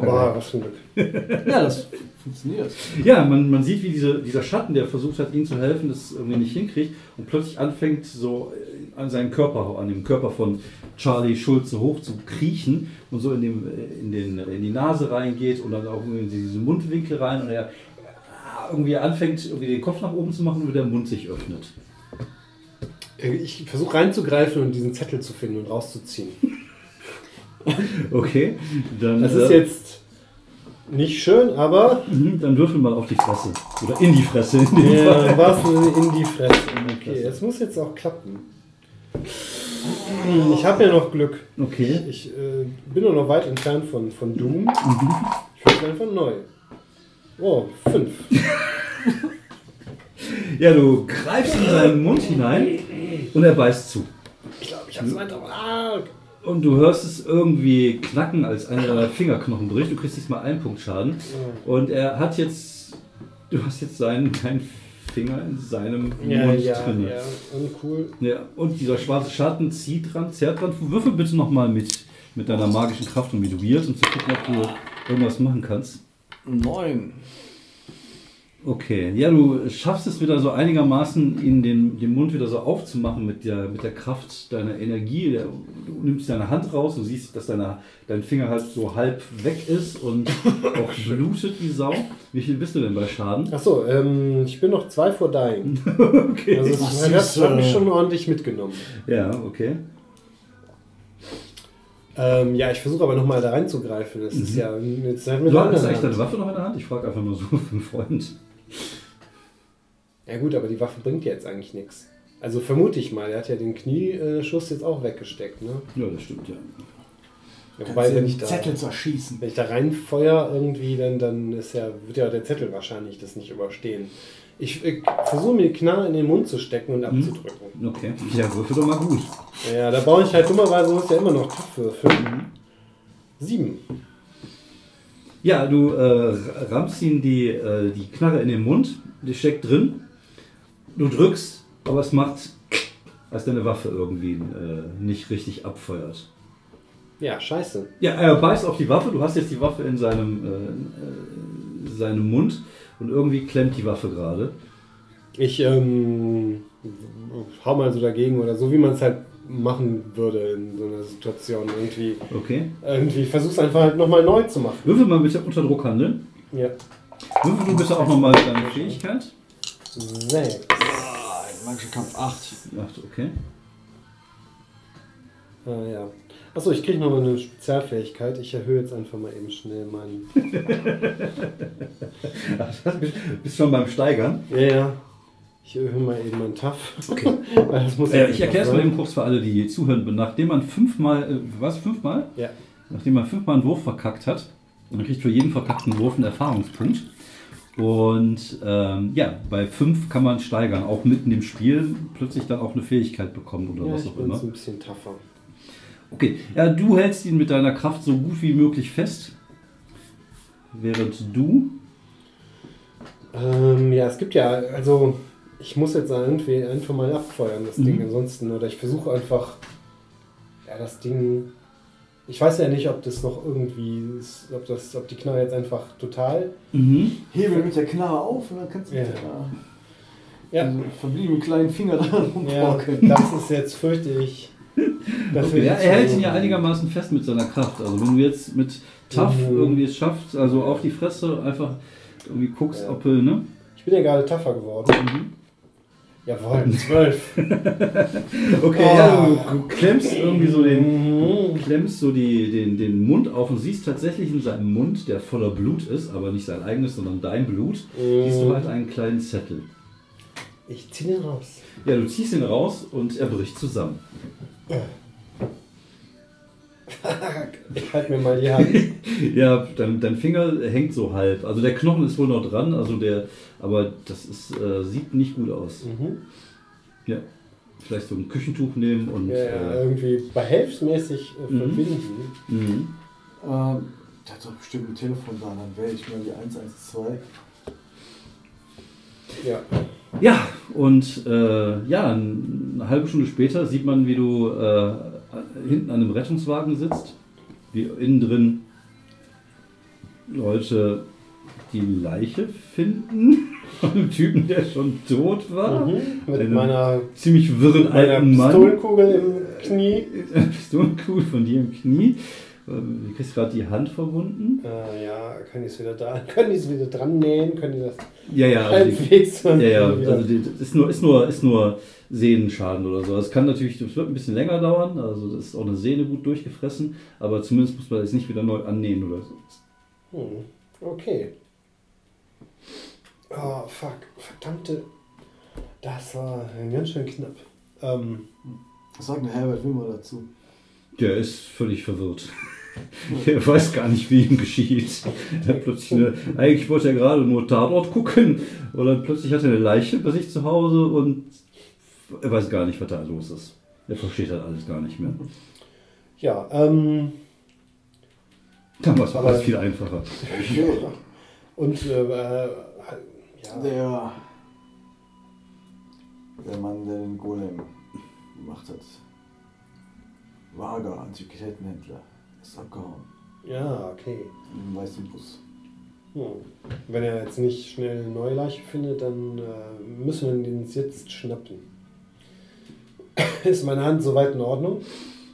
Boah, was für ein Glück. Ja, das funktioniert. Ja, man, man sieht, wie diese, dieser Schatten, der versucht hat, ihnen zu helfen, das irgendwie nicht hinkriegt und plötzlich anfängt, so äh, an seinen Körper, an dem Körper von Charlie Schulze hoch zu kriechen und so in, dem, äh, in, den, in die Nase reingeht und dann auch in diese Mundwinkel rein und er äh, irgendwie anfängt, irgendwie den Kopf nach oben zu machen und wieder der Mund sich öffnet. Ich versuche reinzugreifen und diesen Zettel zu finden und rauszuziehen. (laughs) Okay, dann, Das ist äh, jetzt nicht schön, aber mhm, dann würfel mal auf die Fresse. Oder in die Fresse. In dem ja, Fall. Sinne in die Fresse. (laughs) Okay, es muss jetzt auch klappen. Ich habe ja noch Glück. Okay. Ich äh, bin nur noch weit entfernt von, von Doom. Ich würde einfach neu. Oh, fünf. Ja, du greifst in seinen Mund hinein und er beißt zu. Ich glaube, ich habe es weiter. Ah, Und du hörst es irgendwie knacken, als einer deiner Fingerknochen bricht. Du kriegst diesmal einen Punkt Schaden. Und er hat jetzt. Du hast jetzt seinen kleinen Finger in seinem ja, Mund ja, drin. ja. Uncool. Ja, und dieser schwarze Schatten zieht dran, zerrt dran. Würfel bitte nochmal mit, mit deiner magischen Kraft und wie du wirst, um zu gucken, ob du irgendwas machen kannst. Neun. Okay, ja, du schaffst es wieder so einigermaßen, ihn den, den Mund wieder so aufzumachen mit der, mit der Kraft deiner Energie. Du nimmst deine Hand raus, du siehst, dass deine, dein Finger halt so halb weg ist und (laughs) auch blutet wie Sau. Wie viel bist du denn bei Schaden? Achso, ähm, ich bin noch zwei vor Dying. (laughs) Okay. Also das, das ist, hat mich äh, schon ordentlich mitgenommen. Ja, okay. Ähm, ja, ich versuche aber nochmal da reinzugreifen. Das ist ja jetzt halt mit Du hast eigentlich deine. Waffe noch in der Hand? Ich frage einfach nur so (laughs) für einen Freund. Ja gut, aber die Waffe bringt jetzt eigentlich nichts. Also vermute ich mal, er hat ja den Knieschuss jetzt auch weggesteckt, ne? Ja, das stimmt, ja. Ja, wobei, wenn ich, da, Zettel zerschießen. wenn ich da reinfeuer irgendwie, dann, dann ist ja, wird ja der Zettel wahrscheinlich das nicht überstehen. Ich, ich versuche mir die Knarre in den Mund zu stecken und abzudrücken. Okay. Ja, würfel doch mal gut. Ja, da baue ich halt dummerweise, muss ja immer noch Tough würfeln. Sieben. Ja, du äh, rammst ihm die, äh, die Knarre in den Mund, die steckt drin. Du drückst, aber es macht, als deine Waffe irgendwie äh, nicht richtig abfeuert. Ja, scheiße. Ja, er beißt auf die Waffe, du hast jetzt die Waffe in seinem, äh, äh, seinem Mund und irgendwie klemmt die Waffe gerade. Ich ähm, hau mal so dagegen oder so, wie man es halt machen würde in so einer Situation. Irgendwie, Okay. irgendwie versuch's einfach halt nochmal neu zu machen. Würfel mal bitte unter Druck handeln. Ja. Würfel du bitte auch nochmal deine Fähigkeit. Sechs. Magischer Kampf 8. Ach, okay. Ah, ja. Achso, ich kriege nochmal eine Spezialfähigkeit. Ich erhöhe jetzt einfach mal eben schnell meinen. (laughs) Bist schon beim Steigern. Ja, ja. Ich erhöhe mal eben meinen Tough. Okay. (laughs) Weil das muss Äh, ich erkläre es mal eben kurz für alle, die zuhören. Nachdem man fünfmal, äh, was, fünfmal? Ja. Nachdem man fünfmal einen Wurf verkackt hat, man kriegt für jeden verkackten Wurf einen Erfahrungspunkt. Und ähm, ja, bei fünf kann man steigern, auch mitten im Spiel plötzlich dann auch eine Fähigkeit bekommen oder Ja, was ich auch immer. so ein bisschen tougher. Okay, ja, du hältst ihn mit deiner Kraft so gut wie möglich fest, während du Ähm, ja, es gibt ja, also ich muss jetzt irgendwie einfach mal abfeuern, das Mhm. Ding ansonsten. Oder ich versuche einfach, ja, das Ding Ich weiß ja nicht, ob das noch irgendwie, ist, ob, das, ob die Knarre jetzt einfach total. Mhm. Hebel mit der Knarre auf und dann kannst du Ja. mit der Ja, also verbliebenen kleinen Finger da ja das ist jetzt, fürchte ich. Okay, er hält ihn ja einigermaßen fest mit seiner Kraft. Also wenn du jetzt mit Tough Mhm. irgendwie es schaffst, also auf die Fresse einfach irgendwie guckst, Ja. ob ne? Ich bin ja gerade tougher geworden. Mhm. Jawohl, zwölf. (laughs) Okay, Oh. ja, du, du klemmst irgendwie so den, Mhm. klemmst so die, den, den Mund auf und siehst tatsächlich in seinem Mund, der voller Blut ist, aber nicht sein eigenes, sondern dein Blut, siehst du halt einen kleinen Zettel. Ich zieh den raus. Ja, du ziehst ihn raus und er bricht zusammen. (laughs) Ich halte mir mal die Hand. (laughs) Ja, dein, dein Finger hängt so halb. Also der Knochen ist wohl noch dran, also der, aber das ist, äh, sieht nicht gut aus. Mhm. Ja. Vielleicht so ein Küchentuch nehmen und. Ja, ja, Äh, irgendwie behelfsmäßig äh, Mhm. verbinden. mhm. Ähm, der hat doch bestimmt ein Telefon da, dann wähle ich mal die 112. Ja. Ja, und äh, ja, eine halbe Stunde später sieht man, wie du äh, hinten an einem Rettungswagen sitzt, wie innen drin Leute die Leiche finden von einem Typen, der schon tot war. Mhm. Mit Eine meiner, Ziemlich wirren meiner alten Mann. Pistolenkugel im Knie. (laughs) Pistolenkugel von dir im Knie. Ähm, Du kriegst gerade die Hand verbunden. Äh, ja, können die es wieder dran, können die es wieder dran nähen, können die das Ja, ja. Also die, halbwegs ja, ja. wieder- Also die, das ist nur, ist nur, ist nur Sehnenschaden oder so. Es kann natürlich, das wird ein bisschen länger dauern. Also das ist auch eine Sehne gut durchgefressen. Aber zumindest muss man das nicht wieder neu annähen oder so. Hm, okay. Oh, fuck. Verdammte. Das war ganz schön knapp. Ähm, Was sagt der Herbert Wimmer dazu? Der ist völlig verwirrt. (laughs) Der weiß gar nicht, wie ihm geschieht. Er hat plötzlich eine, eigentlich wollte er gerade nur Tatort gucken und dann plötzlich hat er eine Leiche bei sich zu Hause und er weiß gar nicht, was da los ist. Er versteht halt alles gar nicht mehr. ja, ähm, Damals war alles viel einfacher. und äh, äh, ja, Der, der Mann, der den Golem gemacht hat. Vager, Antiquitätenhändler, ist abgehauen. ja, okay. Einem weißen Bus. Hm. Wenn er jetzt nicht schnell eine neue Leiche findet, dann äh, müssen wir ihn jetzt schnappen. (coughs) Ist meine Hand soweit in Ordnung?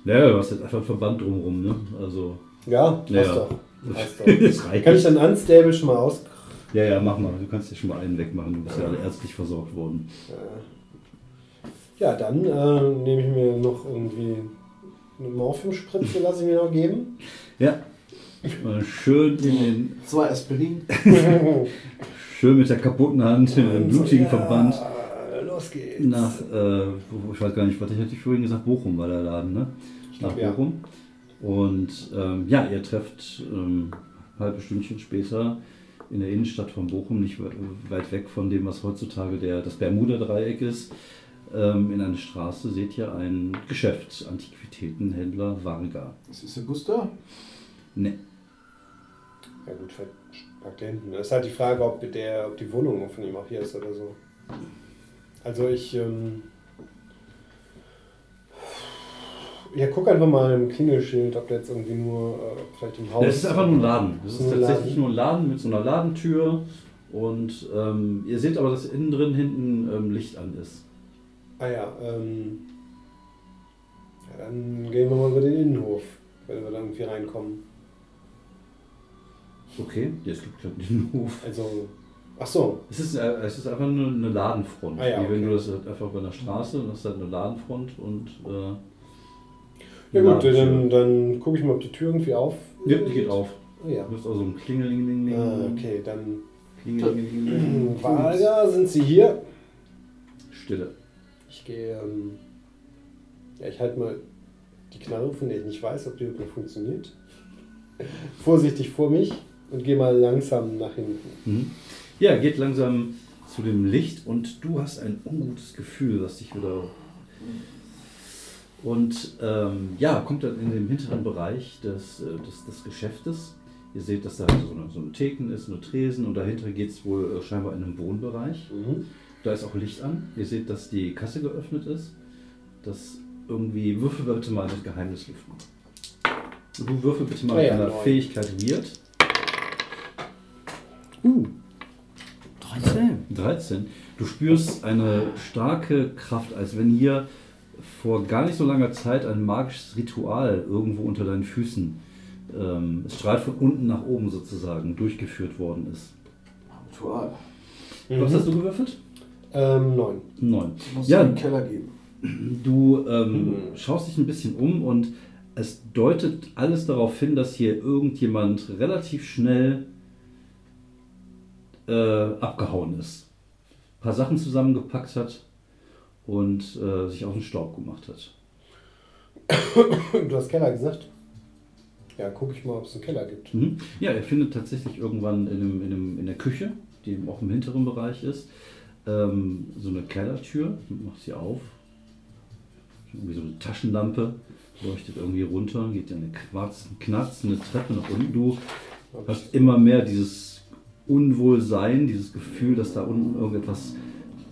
Ja, du hast jetzt einfach Verband drumherum, ne? Also, Ja, passt Ja. doch. Passt doch. (laughs) das reicht. Kann ich dann Unstable schon mal aus... Ja, ja, mach mal. Du kannst dir schon mal einen wegmachen. Du bist ja alle ärztlich versorgt worden. Äh, Ja, dann äh, nehme ich mir noch irgendwie eine Morphiumspritze, lasse ich mir noch geben. Ja. Mal Schön in den Zwei Aspirin. Schön mit der kaputten Hand, in einem blutigen Ja, Verband. Los geht's. Nach, äh, ich weiß gar nicht, was ich hatte vorhin gesagt, Bochum war der Laden, ne? Nach glaub, ja. Bochum. Und ähm, ja, ihr trefft ähm, ein halbes Stündchen später in der Innenstadt von Bochum, nicht we- weit weg von dem, was heutzutage der, das Bermuda-Dreieck ist. Ähm, in einer Straße seht ihr ein Geschäft, Antiquitätenhändler Varga. Ist das der Bus da? Ne, Ja gut, packt hinten. Es ist halt die Frage, ob, der, ob die Wohnung von ihm auch hier ist oder so. Also ich... Ähm, ja, guck einfach mal im Klingelschild, ob der jetzt irgendwie nur äh, vielleicht im Haus... Es ist einfach nur ein Laden. Es ist tatsächlich Laden. nur ein Laden mit so einer Ladentür. Und ähm, ihr seht aber, dass innen drin hinten ähm, Licht an ist. Ah ja, ähm... Ja, dann gehen wir mal über den Innenhof, wenn wir da irgendwie reinkommen. Okay, jetzt gibt es den Hof. Also... Ach so, Es ist, äh, es ist einfach nur eine Ladenfront. Ah ja, Wie wenn okay. du das halt einfach bei einer Straße und hast halt eine Ladenfront und. Äh, ja gut, Ladentür. dann, dann gucke ich mal, ob die Tür irgendwie auf... Ja, die geht auf. Oh ja. Du hast also ein Klingelingeling. Ah, okay, dann... Klingelingeling. (clears throat) Valga, sind Sie hier? Stille. Ich gehe, ähm, ja, ich halte mal die Knarre, von der ich nicht weiß, ob die wirklich funktioniert, (laughs) vorsichtig vor mich und gehe mal langsam nach hinten. Mhm. Ja, geht langsam zu dem Licht und du hast ein ungutes Gefühl, das dich wieder. Und ähm, ja, kommt dann in den hinteren Bereich des, äh, des, des Geschäftes. Ihr seht, dass da so eine, so ein Theken ist, eine Tresen und dahinter geht es wohl äh, scheinbar in einen Wohnbereich. Mhm. Da ist auch Licht an. Ihr seht, dass die Kasse geöffnet ist. Das irgendwie, würfel bitte mal mit Geheimnis lüften. Du würfel bitte mal mit deiner neun. Fähigkeit Weird. Uh. 13. 13. Du spürst eine starke Kraft, als wenn hier vor gar nicht so langer Zeit ein magisches Ritual irgendwo unter deinen Füßen, ähm, es strahlt von unten nach oben sozusagen, durchgeführt worden ist. Ritual. Was hast du gewürfelt? Ähm, neun. Neun. Muss Ja, in den Keller geben. Du ähm, Mhm. schaust dich ein bisschen um und es deutet alles darauf hin, dass hier irgendjemand relativ schnell äh, abgehauen ist. Ein paar Sachen zusammengepackt hat und äh, sich auf den Staub gemacht hat. Du hast Keller gesagt? Ja, gucke ich mal, ob es einen Keller gibt. Mhm. Ja, er findet tatsächlich irgendwann in, einem, in, einem, in der Küche, die eben auch im hinteren Bereich ist, ähm, so eine Kellertür, macht sie auf. Irgendwie so eine Taschenlampe, leuchtet irgendwie runter, geht in eine Quarz, knarzende Treppe nach unten. Du hast immer mehr dieses Unwohlsein, dieses Gefühl, dass da unten irgendetwas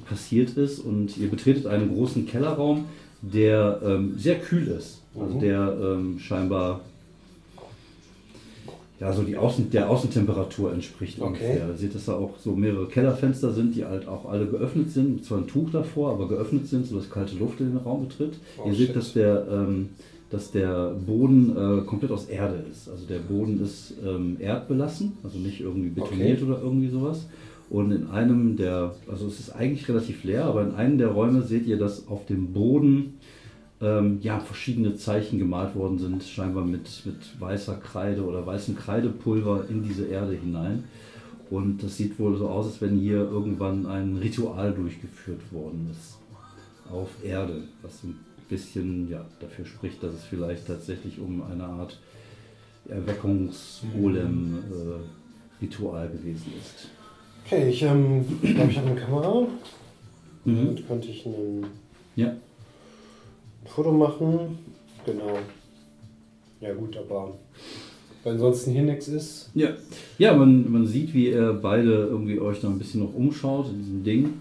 passiert ist und ihr betretet einen großen Kellerraum, der ähm, sehr kühl ist. Also Mhm. der ähm, scheinbar ja, so die Außen, der Außentemperatur entspricht Okay. ungefähr. Ihr seht, dass da auch so mehrere Kellerfenster sind, die halt auch alle geöffnet sind, zwar ein Tuch davor, aber geöffnet sind, sodass kalte Luft in den Raum betritt. Oh, Ihr seht, shit. dass der, ähm, dass der Boden äh, komplett aus Erde ist. Also der Boden ist ähm, erdbelassen, also nicht irgendwie betoniert Okay. oder irgendwie sowas. Und in einem der, also es ist eigentlich relativ leer, aber in einem der Räume seht ihr, dass auf dem Boden ähm, ja, verschiedene Zeichen gemalt worden sind, scheinbar mit, mit weißer Kreide oder weißem Kreidepulver in diese Erde hinein. Und das sieht wohl so aus, als wenn hier irgendwann ein Ritual durchgeführt worden ist. Auf Erde, was ein bisschen ja, dafür spricht, dass es vielleicht tatsächlich um eine Art Erweckungsgolem-Ritual gewesen ist. Okay, ich ähm, glaube, ich habe eine Kamera. Mhm. Damit könnte ich ein Ja, Foto machen. Genau. Ja gut, aber wenn ansonsten hier nichts ist. Ja, ja man, man sieht, wie ihr beide irgendwie euch noch ein bisschen noch umschaut in diesem Ding.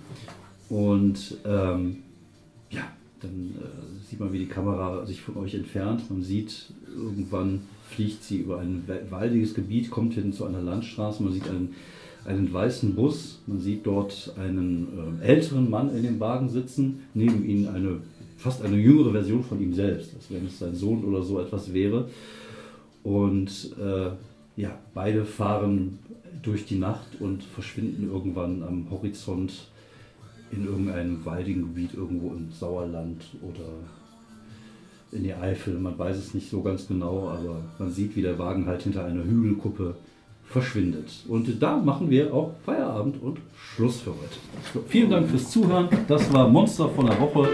Und ähm, ja, dann äh, sieht man, wie die Kamera sich von euch entfernt. Man sieht, irgendwann fliegt sie über ein wa- waldiges Gebiet, kommt hin zu einer Landstraße. Man sieht einen, einen weißen Bus. Man sieht dort einen äh, älteren Mann in dem Wagen sitzen. Neben ihm eine fast eine jüngere Version von ihm selbst, als wenn es sein Sohn oder so etwas wäre. Und äh, ja, beide fahren durch die Nacht und verschwinden irgendwann am Horizont in irgendeinem waldigen Gebiet irgendwo im Sauerland oder in die Eifel. Man weiß es nicht so ganz genau, aber man sieht, wie der Wagen halt hinter einer Hügelkuppe verschwindet. Und da machen wir auch Feierabend und Schluss für heute. Vielen Dank fürs Zuhören. Das war Monster von der Woche.